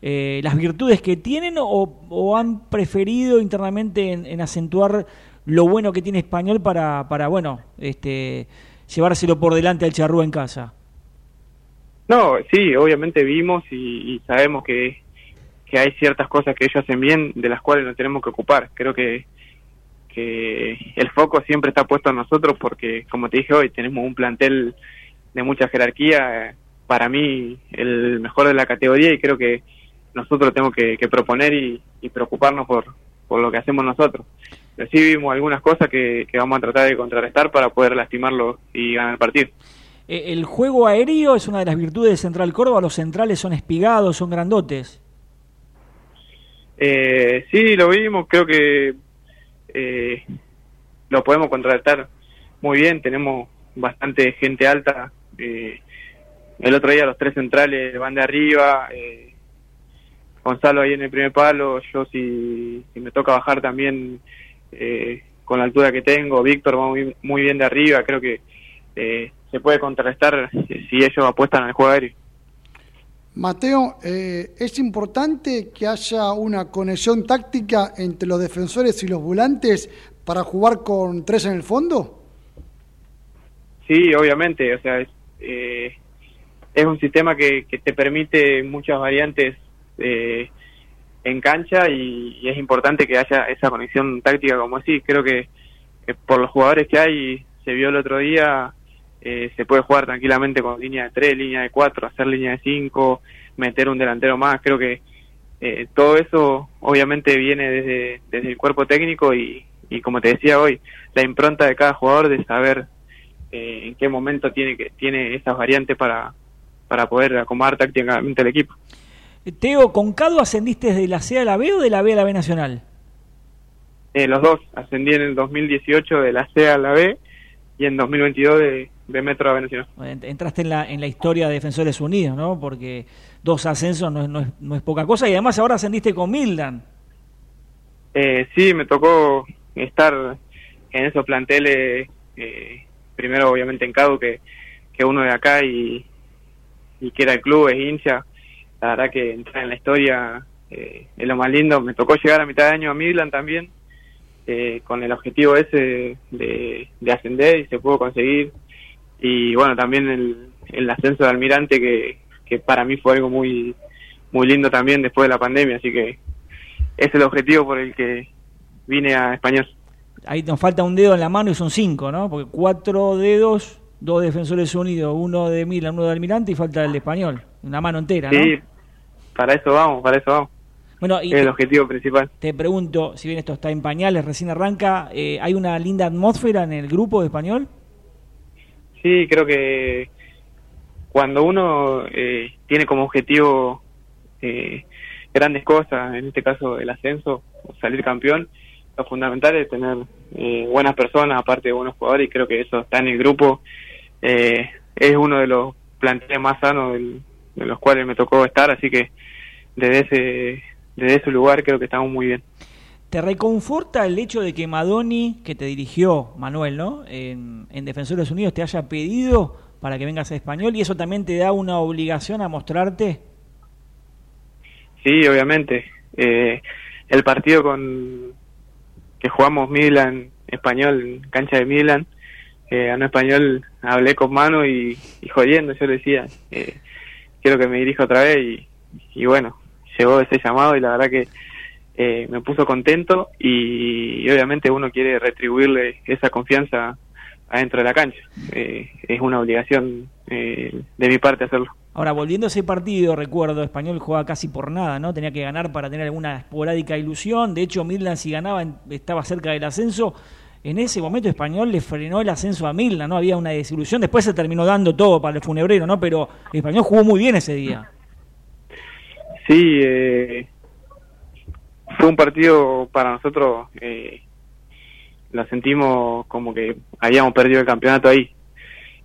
eh, las virtudes que tienen o, han preferido internamente en, en acentuar lo bueno que tiene Español para, para bueno, este, llevárselo por delante al charrúa en casa? No, sí, obviamente vimos y, y sabemos que, que hay ciertas cosas que ellos hacen bien de las cuales nos tenemos que ocupar. Creo que, que el foco siempre está puesto en nosotros porque, como te dije hoy, tenemos un plantel de mucha jerarquía. Para mí, el mejor de la categoría y creo que nosotros tenemos que, que proponer y, y preocuparnos por, por lo que hacemos nosotros. Pero sí vimos algunas cosas que, que vamos a tratar de contrarrestar para poder lastimarlo y ganar el partido. Eh, el juego aéreo es una de las virtudes de Central Córdoba. Los centrales son espigados, son grandotes. Eh, sí, lo vimos, creo que eh, lo podemos contratar muy bien, tenemos bastante gente alta. eh, el otro día los tres centrales van de arriba, eh, Gonzalo ahí en el primer palo, yo si, si me toca bajar también eh, con la altura que tengo, Víctor va muy, muy bien de arriba, creo que eh, se puede contrarrestar si ellos apuestan al juego aéreo. Mateo, eh, es importante que haya una conexión táctica entre los defensores y los volantes para jugar con tres en el fondo. Sí, obviamente, o sea, es, eh, es un sistema que, que te permite muchas variantes eh, en cancha y, es importante que haya esa conexión táctica como así. Creo que, que por los jugadores que hay, se vio el otro día, eh, se puede jugar tranquilamente con línea de 3, línea de 4, hacer línea de 5, meter un delantero más. Creo que eh, todo eso obviamente viene desde, desde el cuerpo técnico y, y como te decía hoy, la impronta de cada jugador de saber eh, en qué momento tiene que tiene esas variantes para, para poder acomodar tácticamente el equipo. Teo, ¿con Cado ascendiste de la C a la B o de la B a la B nacional? Eh, los dos ascendí en el 2018 de la C a la B y en 2022 de, de Metro a B Nacional. Ent- Entraste en la, en la historia de Defensores Unidos, ¿no? Porque dos ascensos no es, no es, no es poca cosa y además ahora ascendiste con Mildan. Eh, sí, me tocó estar en esos planteles, eh, primero obviamente en Cado, que, que uno de acá y, y que era el club, es hincha. La verdad que entrar en la historia eh, es lo más lindo. Me tocó llegar a mitad de año a Midland también, eh, con el objetivo ese de, de ascender y se pudo conseguir. Y bueno, también el, el ascenso de Almirante, que, que para mí fue algo muy, muy lindo también después de la pandemia, así que es el objetivo por el que vine a Español. Ahí nos falta un dedo en la mano y son cinco, ¿no? Porque cuatro dedos, dos Defensores Unidos, uno de Milán, uno de Almirante y falta el de Español. Una mano entera, ¿no? Sí, para eso vamos, para eso vamos. Bueno, y es el objetivo principal. te pregunto, si bien esto está en pañales, recién arranca, eh, ¿hay una linda atmósfera en el grupo de Español? Sí, creo que cuando uno eh, tiene como objetivo eh, grandes cosas, en este caso el ascenso, o salir campeón, lo fundamental es tener eh, buenas personas, aparte de buenos jugadores, y creo que eso está en el grupo. Eh, es uno de los planteles más sanos del- de los cuales me tocó estar, así que desde ese, desde ese lugar creo que estamos muy bien. ¿Te reconforta el hecho de que Madoni, que te dirigió, Manuel, ¿no? En, en Defensores Unidos, te haya pedido para que vengas a español y eso también te da una obligación a mostrarte? Sí, obviamente. Eh, el partido con que jugamos Milan español en cancha de Milan, eh, ganó español, hablé con mano y, y jodiendo, yo le decía, eh, quiero que me dirija otra vez y, y bueno, llegó ese llamado y la verdad que eh, me puso contento y, obviamente uno quiere retribuirle esa confianza adentro de la cancha. Eh, es una obligación eh, de mi parte hacerlo. Ahora, volviendo a ese partido, recuerdo, Español jugaba casi por nada, ¿no? Tenía que ganar para tener alguna esporádica ilusión. De hecho, Midland si ganaba estaba cerca del ascenso. En ese momento Español le frenó el ascenso a Midland, ¿no? Había una desilusión. Después se terminó dando todo para el funebrero, ¿no? Pero Español jugó muy bien ese día. Sí, eh, fue un partido para nosotros, eh, lo sentimos como que habíamos perdido el campeonato ahí.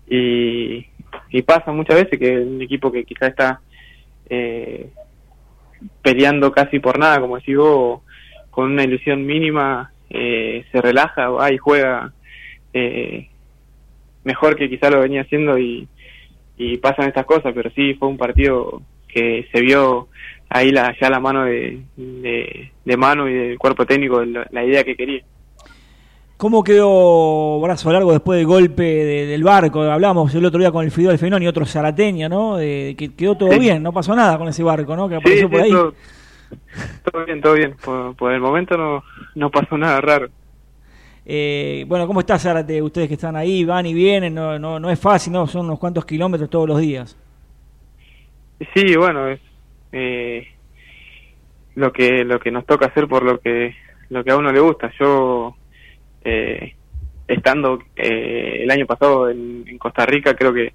Y, y pasa muchas veces que un equipo que quizás está eh, peleando casi por nada, como decís vos, con una ilusión mínima, eh, se relaja, va y juega eh, mejor que quizás lo venía haciendo y, y pasan estas cosas, pero sí fue un partido que se vio ahí la, ya la mano de, de, de mano y del cuerpo técnico, la, la idea que quería. ¿Cómo quedó Brazo Largo después del golpe de- del barco? Hablamos el otro día con el Fidel Fenón y otro Zarateña, ¿no? De, que quedó todo Sí. bien, no pasó nada con ese barco, ¿no? Que apareció sí, por ahí. todo, todo bien, todo bien. Por, por el momento no, no pasó nada raro. Eh, bueno, ¿cómo está Zárate? Ustedes que están ahí, van y vienen, no, no, no es fácil, ¿no? Son unos cuantos kilómetros todos los días. Sí, bueno, es eh, lo que lo que nos toca hacer por lo que lo que a uno le gusta. Yo eh, estando eh, el año pasado en, en Costa Rica creo que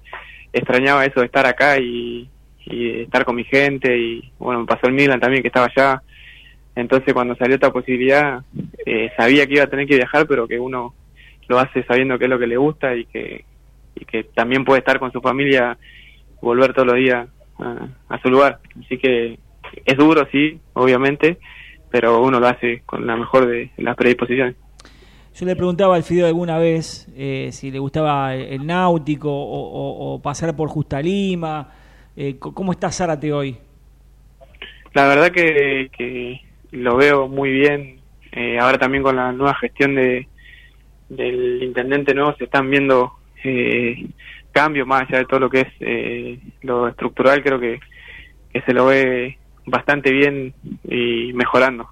extrañaba eso de estar acá y, estar con mi gente y bueno me pasó el Milan también que estaba allá. Entonces cuando salió esta posibilidad eh, sabía que iba a tener que viajar pero que uno lo hace sabiendo que es lo que le gusta y que y que también puede estar con su familia volver todos los días a, a su lugar. Así que es duro, sí, obviamente, pero uno lo hace con la mejor de las predisposiciones. Yo le preguntaba al Fideo alguna vez eh, si le gustaba el, el náutico o, o- o pasar por Justa Lima. Eh, ¿Cómo está Zárate hoy? La verdad que, que lo veo muy bien. Eh, ahora también con la nueva gestión de del intendente nuevo se están viendo cambios más allá de todo lo que es eh, lo estructural. Creo que, que se lo ve bastante bien y mejorando.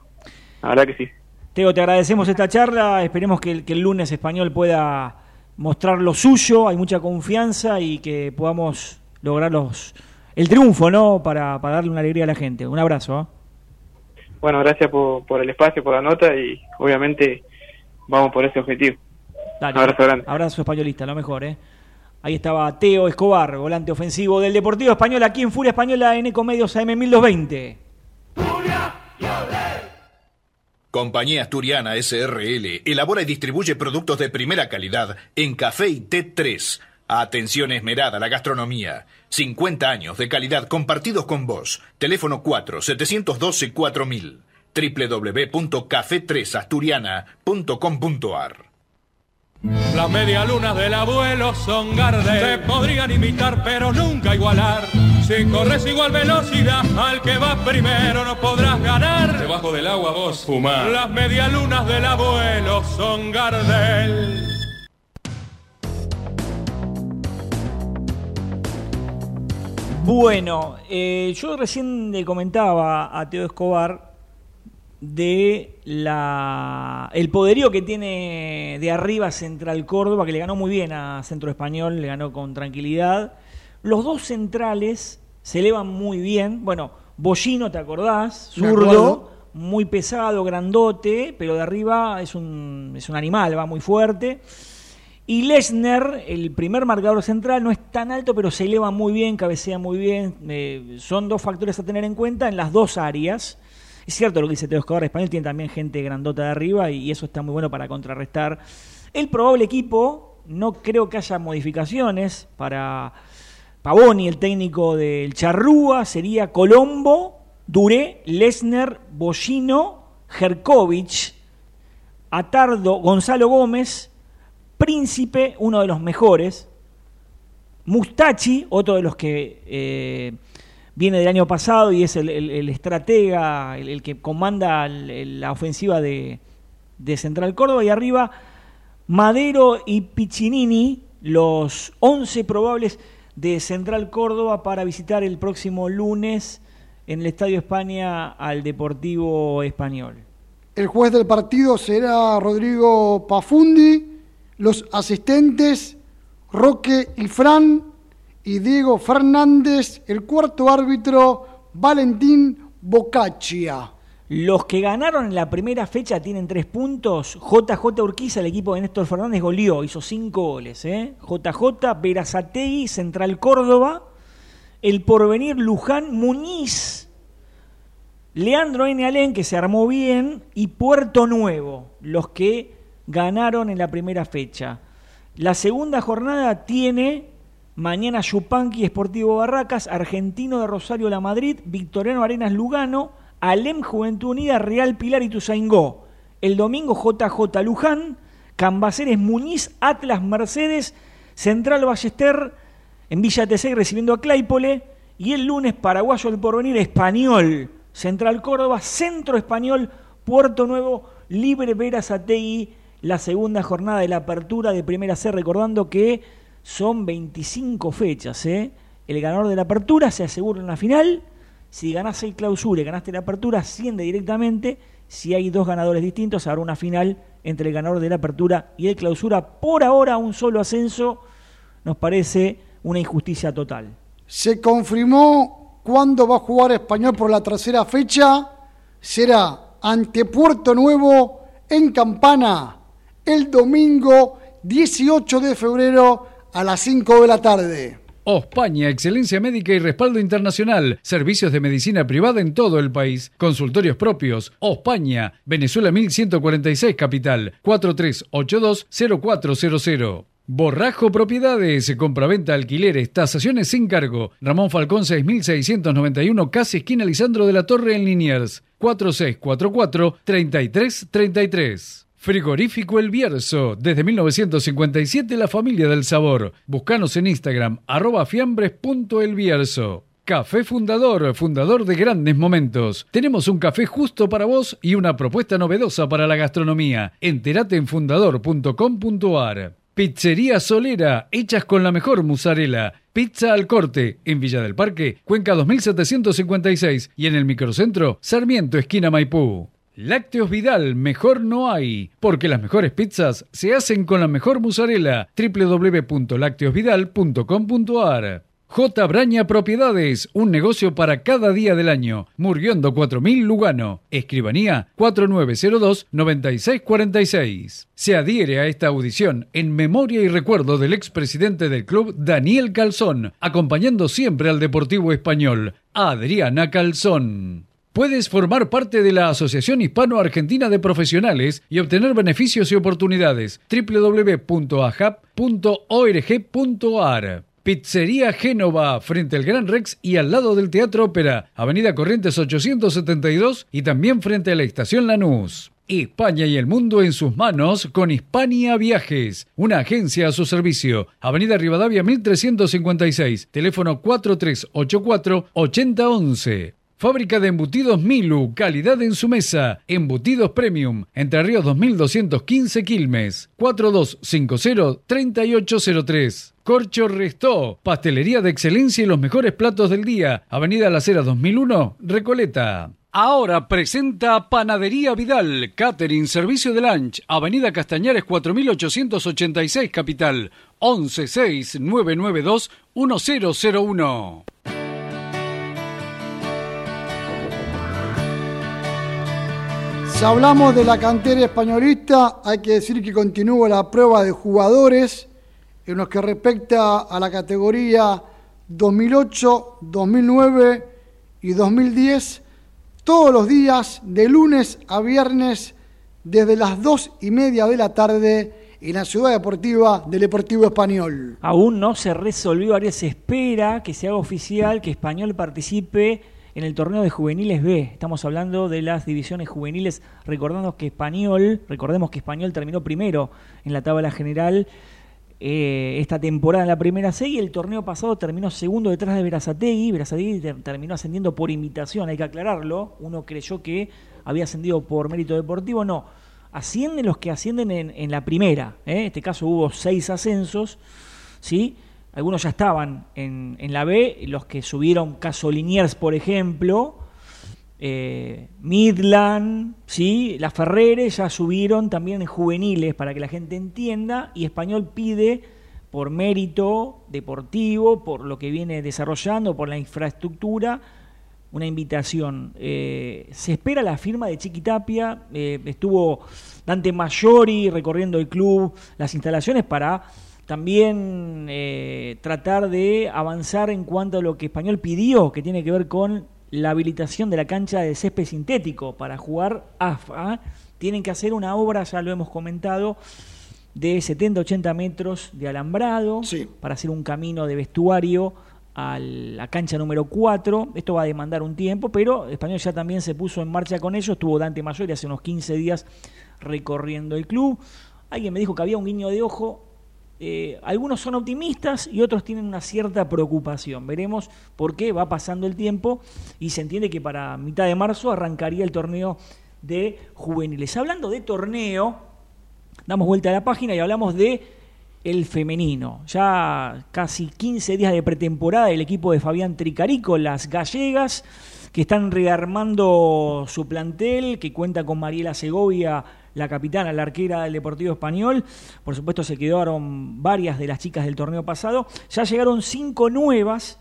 La verdad que sí. Teo, te agradecemos esta charla. Esperemos que, el- que el lunes español pueda mostrar lo suyo. Hay mucha confianza y que podamos lograr los, el triunfo, ¿no? Para, para darle una alegría a la gente. Un abrazo. ¿eh? Bueno, gracias por, por el espacio, por la nota y obviamente vamos por ese objetivo. Dale. Abrazo grande. Abrazo españolista, lo mejor, ¿eh? Ahí estaba Teo Escobar, volante ofensivo del Deportivo Español, aquí en Furia Española en Ecomedios AM 1220. Compañía Asturiana SRL elabora y distribuye productos de primera calidad en café y té 3. Atención esmerada a la gastronomía. 50 años de calidad compartidos con vos. Teléfono 4 712 4000 www.café3asturiana.com.ar Las medialunas del abuelo son Gardel. Te podrían imitar, pero nunca igualar. Si corres igual velocidad al que va primero, no podrás ganar. Debajo del agua vos fumar. Las medialunas del abuelo son Gardel. Bueno, eh, yo recién le comentaba a Teo Escobar de la el poderío que tiene de arriba Central Córdoba, que le ganó muy bien a Centro Español, le ganó con tranquilidad. Los dos centrales se elevan muy bien. Bueno, Bollino, ¿te acordás? Zurdo, muy pesado, grandote, pero de arriba es un, es un animal, va muy fuerte. Y Lesner, el primer marcador central, no es tan alto, pero se eleva muy bien, cabecea muy bien. Eh, son dos factores a tener en cuenta en las dos áreas. Es cierto lo que dice Teo Escobar, Español tiene también gente grandota de arriba y eso está muy bueno para contrarrestar. El probable equipo, no creo que haya modificaciones para Pavoni, el técnico del Charrúa, sería Colombo, Duré, Lesner, Bollino, Jerkovic, Atardo, Gonzalo Gómez, Príncipe, uno de los mejores, Mustachi, otro de los que eh, viene del año pasado y es el, estratega, el, que comanda la ofensiva de, de Central Córdoba, y arriba Madero y Piccinini, los 11 probables de Central Córdoba para visitar el próximo lunes en el Estadio España al Deportivo Español. El juez del partido será Rodrigo Pafundi, los asistentes Roque y Fran y Diego Fernández, el cuarto árbitro Valentín Bocaccia. Los que ganaron en la primera fecha tienen tres puntos. JJ Urquiza, el equipo de Néstor Fernández, goleó, hizo cinco goles. ¿eh? JJ, Verazategui, Central Córdoba, El Porvenir, Luján, Muñiz, Leandro N. Alén, que se armó bien, y Puerto Nuevo, los que ganaron en la primera fecha. La segunda jornada tiene mañana Yupanqui Esportivo Barracas, Argentino de Rosario La Madrid, Victoriano Arenas Lugano, Alem Juventud Unida, Real Pilar y Tuzaingó. El domingo JJ Luján, Cambaceres Muñiz, Atlas Mercedes, Central Ballester en Villa Tesey recibiendo a Claypole y el lunes Paraguayo del Porvenir Español, Central Córdoba, Centro Español, Puerto Nuevo, Libre Veras Ategui, la segunda jornada de la apertura de Primera C, recordando que son 25 fechas. ¿eh? El ganador de la apertura se asegura en la final. Si ganás el clausura y ganaste la apertura, asciende directamente. Si hay dos ganadores distintos, habrá una final entre el ganador de la apertura y el clausura. Por ahora, un solo ascenso nos parece una injusticia total. Se confirmó cuándo va a jugar Español por la tercera fecha. Será ante Puerto Nuevo en Campana el domingo 18 de febrero a las 5 de la tarde. Ospaña, excelencia médica y respaldo internacional. Servicios de medicina privada en todo el país. Consultorios propios. Ospaña, Venezuela 1146 Capital. 4382-0400. Borrajo Propiedades, compraventa, alquileres, tasaciones sin cargo. Ramón Falcón 6691, casi esquina Lisandro de la Torre en Liniers. 4644-3333. Frigorífico El Bierzo, desde 1957 la familia del sabor. Búscanos en Instagram, arroba fiambres.elbierzo. Café Fundador, fundador de grandes momentos. Tenemos un café justo para vos y una propuesta novedosa para la gastronomía. Entérate en fundador.com.ar. Pizzería Solera, hechas con la mejor mozzarella. Pizza al corte, en Villa del Parque, Cuenca 2756 y en el microcentro, Sarmiento, esquina Maipú. Lácteos Vidal, mejor no hay, porque las mejores pizzas se hacen con la mejor mozzarella. www.lácteosvidal.com.ar J. Braña Propiedades, un negocio para cada día del año. Murguiondo 4000 Lugano. Escribanía 4902-9646. Se adhiere a esta audición en memoria y recuerdo del expresidente del club Daniel Calzón, acompañando siempre al Deportivo Español, Adriana Calzón. Puedes formar parte de la Asociación Hispano-Argentina de Profesionales y obtener beneficios y oportunidades. www.ajap.org.ar Pizzería Génova, frente al Gran Rex y al lado del Teatro Ópera, Avenida Corrientes 872 y también frente a la Estación Lanús. España y el mundo en sus manos con Hispania Viajes, una agencia a su servicio. Avenida Rivadavia 1356, teléfono 4384-8011. Fábrica de embutidos Milu, calidad en su mesa. Embutidos Premium, Entre Ríos 2215 Quilmes, 4250-3803. Corcho Restó, pastelería de excelencia y los mejores platos del día. Avenida Las Heras 2001, Recoleta. Ahora presenta Panadería Vidal, Catering, Servicio de Lunch, Avenida Castañares 4886 Capital, 116992-1001. Si hablamos de la cantera españolista, hay que decir que continúa la prueba de jugadores en lo que respecta a la categoría 2008, 2009 y 2010, todos los días, de lunes a viernes, desde las dos y media de la tarde, en la ciudad deportiva del Deportivo Español. Aún no se resolvió, se espera que se haga oficial que Español participe en el torneo de juveniles B. Estamos hablando de las divisiones juveniles, recordando que Español, recordemos que Español terminó primero en la tabla general eh, esta temporada en la primera C y el torneo pasado terminó segundo detrás de Verazategui. Verazategui ter- terminó ascendiendo por invitación, hay que aclararlo. Uno creyó que había ascendido por mérito deportivo, no. Ascienden los que ascienden en, en la primera. ¿eh? En este caso hubo seis ascensos, ¿sí? Algunos ya estaban en, en la B, los que subieron caso Liniers, por ejemplo, eh, Midland, ¿sí? las Ferreres ya subieron también en juveniles para que la gente entienda y Español pide por mérito deportivo, por lo que viene desarrollando, por la infraestructura, una invitación. Eh, se espera la firma de Chiquitapia, eh, estuvo Dante Maggiori recorriendo el club, las instalaciones para también eh, tratar de avanzar en cuanto a lo que Español pidió, que tiene que ver con la habilitación de la cancha de césped sintético para jugar AFA. Tienen que hacer una obra, ya lo hemos comentado, de 70-80 metros de alambrado para hacer un camino de vestuario a la cancha número 4. Esto va a demandar un tiempo, pero Español ya también se puso en marcha con ello. Estuvo Dante Mayor hace unos 15 días recorriendo el club. Alguien me dijo que había un guiño de ojo. Eh, algunos son optimistas y otros tienen una cierta preocupación. Veremos por qué va pasando el tiempo y se entiende que para mitad de marzo arrancaría el torneo de juveniles. Hablando de torneo, damos vuelta a la página y hablamos de el femenino. Ya casi 15 días de pretemporada el equipo de Fabián Tricarico, las gallegas, que están rearmando su plantel, que cuenta con Mariela Segovia, la capitana, la arquera del Deportivo Español. Por supuesto se quedaron varias de las chicas del torneo pasado. Ya llegaron cinco nuevas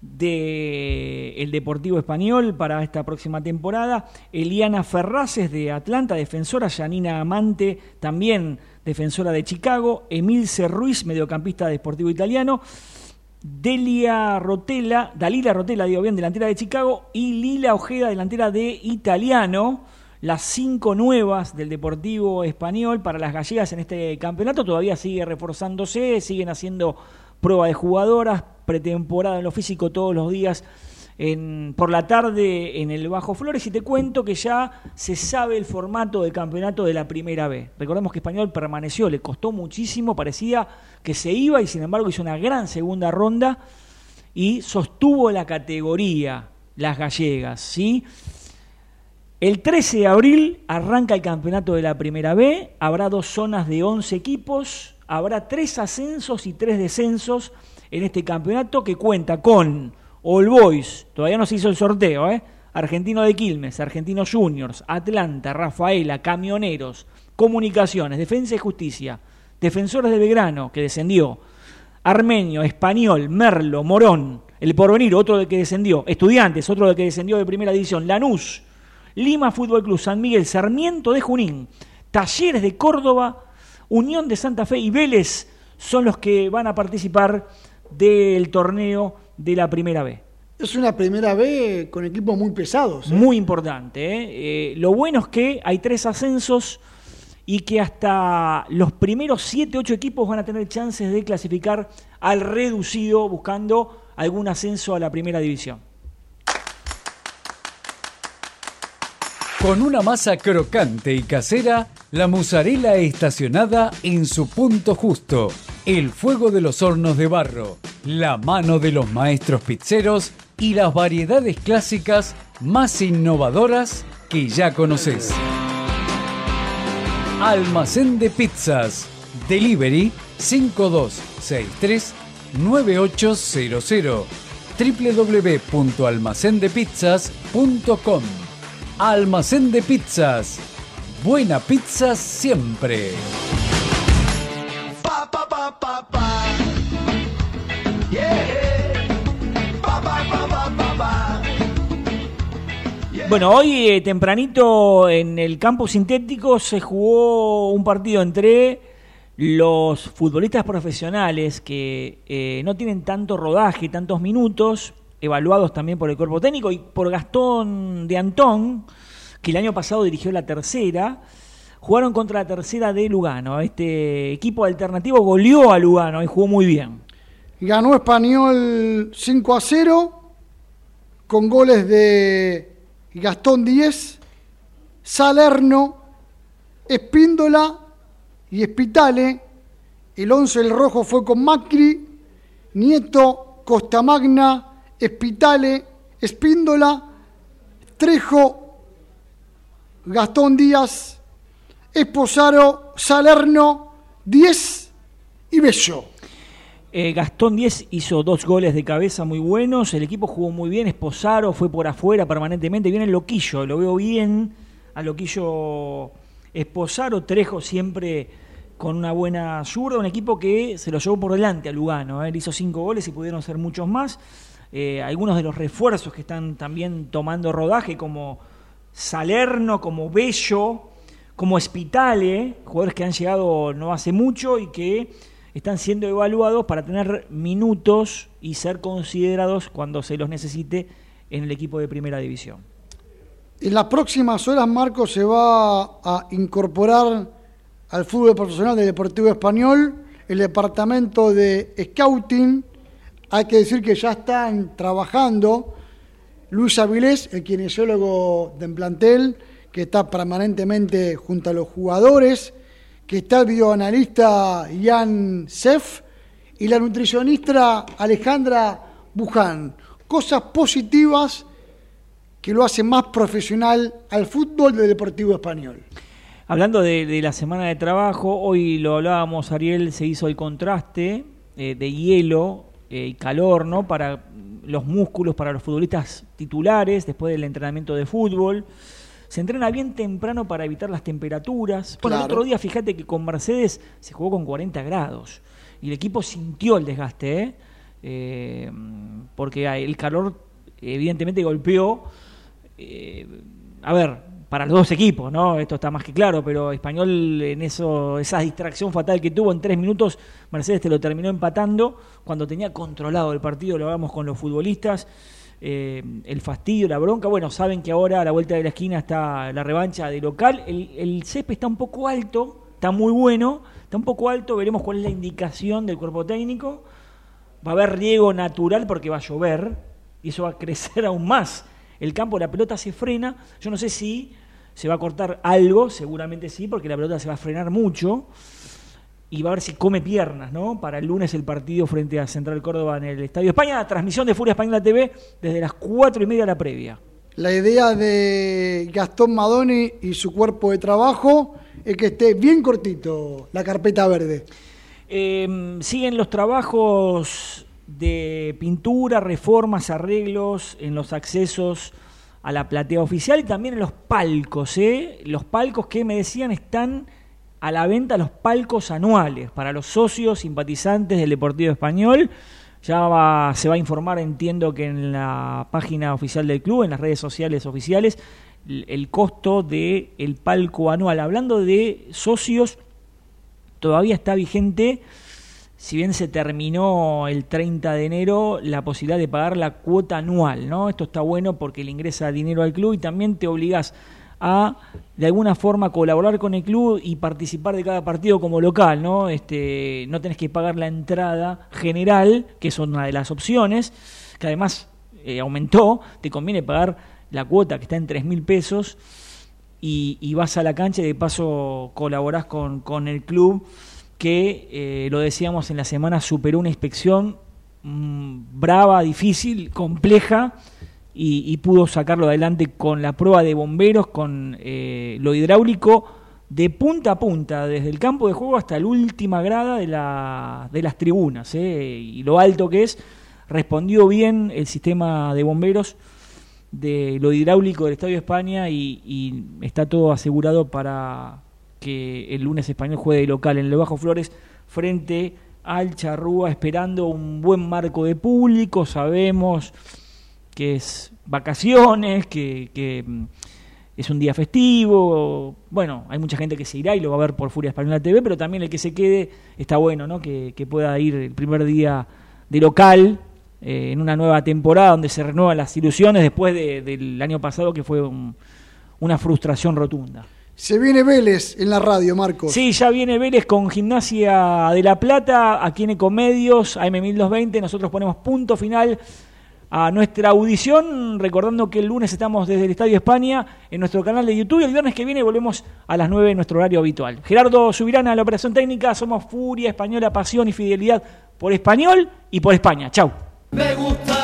del Deportivo Español para esta próxima temporada. Eliana Ferraces de Atlanta, defensora. Janina Amante, también defensora de Chicago. Emilce Ruiz, mediocampista de Deportivo Italiano. Delia Rotela, Dalila Rotela, digo bien, delantera de Chicago. Y Lila Ojeda, delantera de Italiano. Las cinco nuevas del Deportivo Español para las gallegas en este campeonato todavía sigue reforzándose, siguen haciendo prueba de jugadoras, pretemporada en lo físico todos los días en, por la tarde en el Bajo Flores y te cuento que ya se sabe el formato del campeonato de la primera B. Recordemos que Español permaneció, le costó muchísimo, parecía que se iba y sin embargo hizo una gran segunda ronda y sostuvo la categoría, las gallegas, ¿sí? El 13 de abril arranca el campeonato de la Primera B, habrá dos zonas de 11 equipos, habrá tres ascensos y tres descensos en este campeonato que cuenta con All Boys, todavía no se hizo el sorteo, ¿eh? Argentino de Quilmes, Argentino Juniors, Atlanta, Rafaela, Camioneros, Comunicaciones, Defensa y Justicia, Defensores de Belgrano, que descendió, Armenio, Español, Merlo, Morón, El Porvenir, otro de que descendió, Estudiantes, otro de que descendió de primera división, Lanús, Lima Fútbol Club, San Miguel, Sarmiento de Junín, Talleres de Córdoba, Unión de Santa Fe y Vélez son los que van a participar del torneo de la Primera B. Es una Primera B con equipos muy pesados. ¿eh? Muy importante. ¿eh? Eh, lo bueno es que hay tres ascensos y que hasta los primeros siete, ocho equipos van a tener chances de clasificar al reducido buscando algún ascenso a la Primera División. Con una masa crocante y casera, la mozzarella estacionada en su punto justo. El fuego de los hornos de barro, la mano de los maestros pizzeros y las variedades clásicas más innovadoras que ya conoces. Almacén de pizzas. Delivery 5263 9800 www.almacendepizzas.com Almacén de Pizzas. Buena pizza siempre. Bueno, hoy eh, tempranito en el campo sintético se jugó un partido entre los futbolistas profesionales que eh, no tienen tanto rodaje, tantos minutos, evaluados también por el cuerpo técnico y por Gastón de Antón, que el año pasado dirigió la tercera. Jugaron contra la tercera de Lugano. Este equipo alternativo goleó a Lugano y jugó muy bien. Ganó Español 5 a 0 con goles de Gastón Díez, Salerno, Espíndola y Espitale. El 11 el rojo fue con Macri, Nieto, Costamagna, Espitale, Espíndola, Trejo, Gastón Díaz, Esposaro, Salerno, Díez y Bello. Eh, Gastón 10 hizo dos goles de cabeza muy buenos. El equipo jugó muy bien. Esposaro fue por afuera permanentemente. Viene Loquillo, lo veo bien. A Loquillo Esposaro, Trejo siempre con una buena zurda. Un equipo que se lo llevó por delante a Lugano. ¿eh? Él hizo cinco goles y pudieron ser muchos más. Eh, algunos de los refuerzos que están también tomando rodaje, como Salerno, como Bello, como Espitale, jugadores que han llegado no hace mucho y que están siendo evaluados para tener minutos y ser considerados cuando se los necesite en el equipo de primera división. En las próximas horas, Marco se va a incorporar al fútbol profesional del Deportivo Español el departamento de Scouting. Hay que decir que ya están trabajando Luis Avilés, el kinesiólogo del plantel, que está permanentemente junto a los jugadores, que está el videoanalista Jan Sef y la nutricionista Alejandra Buján. Cosas positivas que lo hacen más profesional al fútbol del Deportivo Español. Hablando de, de la semana de trabajo, hoy lo hablábamos, Ariel, se hizo el contraste eh, de hielo y calor, ¿no? Para los músculos, para los futbolistas titulares, después del entrenamiento de fútbol. Se entrena bien temprano para evitar las temperaturas. Bueno, el otro día, fíjate que con Mercedes se jugó con 40 grados y el equipo sintió el desgaste, ¿eh? Eh, porque el calor evidentemente golpeó. eh, a ver, para los dos equipos, ¿no? Esto está más que claro, pero Español en eso, esa distracción fatal que tuvo en tres minutos, Mercedes te lo terminó empatando cuando tenía controlado el partido, lo hablamos con los futbolistas, eh, el fastidio, la bronca, bueno, saben que ahora a la vuelta de la esquina está la revancha de local, el, el césped está un poco alto, está muy bueno, está un poco alto, veremos cuál es la indicación del cuerpo técnico, va a haber riego natural porque va a llover y eso va a crecer aún más. El campo, la pelota se frena. Yo no sé si se va a cortar algo, seguramente sí, porque la pelota se va a frenar mucho. Y va a ver si come piernas, ¿no? Para el lunes el partido frente a Central Córdoba en el Estadio España. Transmisión de Furia Española TV desde las cuatro y media de la previa. La idea de Gastón Madoni y su cuerpo de trabajo es que esté bien cortito la carpeta verde. Eh, siguen los trabajos de pintura, reformas, arreglos en los accesos a la platea oficial y también en los palcos. ¿eh? Los palcos que me decían están a la venta, los palcos anuales para los socios simpatizantes del Deportivo Español. Ya va- se va a informar, entiendo que en la página oficial del club, en las redes sociales oficiales, el, costo del el palco anual. Hablando de socios, todavía está vigente, si bien se terminó el 30 de enero, la posibilidad de pagar la cuota anual, ¿no? Esto está bueno porque le ingresa dinero al club y también te obligas a de alguna forma colaborar con el club y participar de cada partido como local, ¿no? Este, no tenés que pagar la entrada general, que es una de las opciones, que además eh, aumentó, te conviene pagar la cuota que está en tres mil pesos y, vas a la cancha y de paso colaborás con, con el club que, eh, lo decíamos en la semana, superó una inspección mm, brava, difícil, compleja y, pudo sacarlo adelante con la prueba de bomberos, con eh, lo hidráulico de punta a punta, desde el campo de juego hasta la última grada de, la, de las tribunas, ¿eh? y lo alto que es, respondió bien el sistema de bomberos de lo hidráulico del Estadio España y está todo asegurado para que el lunes español juegue de local en el Bajo Flores frente al Charrúa, esperando un buen marco de público. Sabemos que es vacaciones, que, mm, es un día festivo. Bueno, hay mucha gente que se irá y lo va a ver por Furia Española TV, pero también el que se quede está bueno, ¿no? Que, que pueda ir el primer día de local eh, en una nueva temporada donde se renuevan las ilusiones después de- del año pasado que fue un- una frustración rotunda. Se viene Vélez en la radio, Marcos. Sí, ya viene Vélez con Gimnasia de La Plata, aquí en Ecomedios, AM1220. Nosotros ponemos punto final a nuestra audición, recordando que el lunes estamos desde el Estadio España en nuestro canal de YouTube y el viernes que viene volvemos a las 9 en nuestro horario habitual. Gerardo Subirana, la operación técnica, somos Furia Española, pasión y fidelidad por español y por España. Chau. Me gusta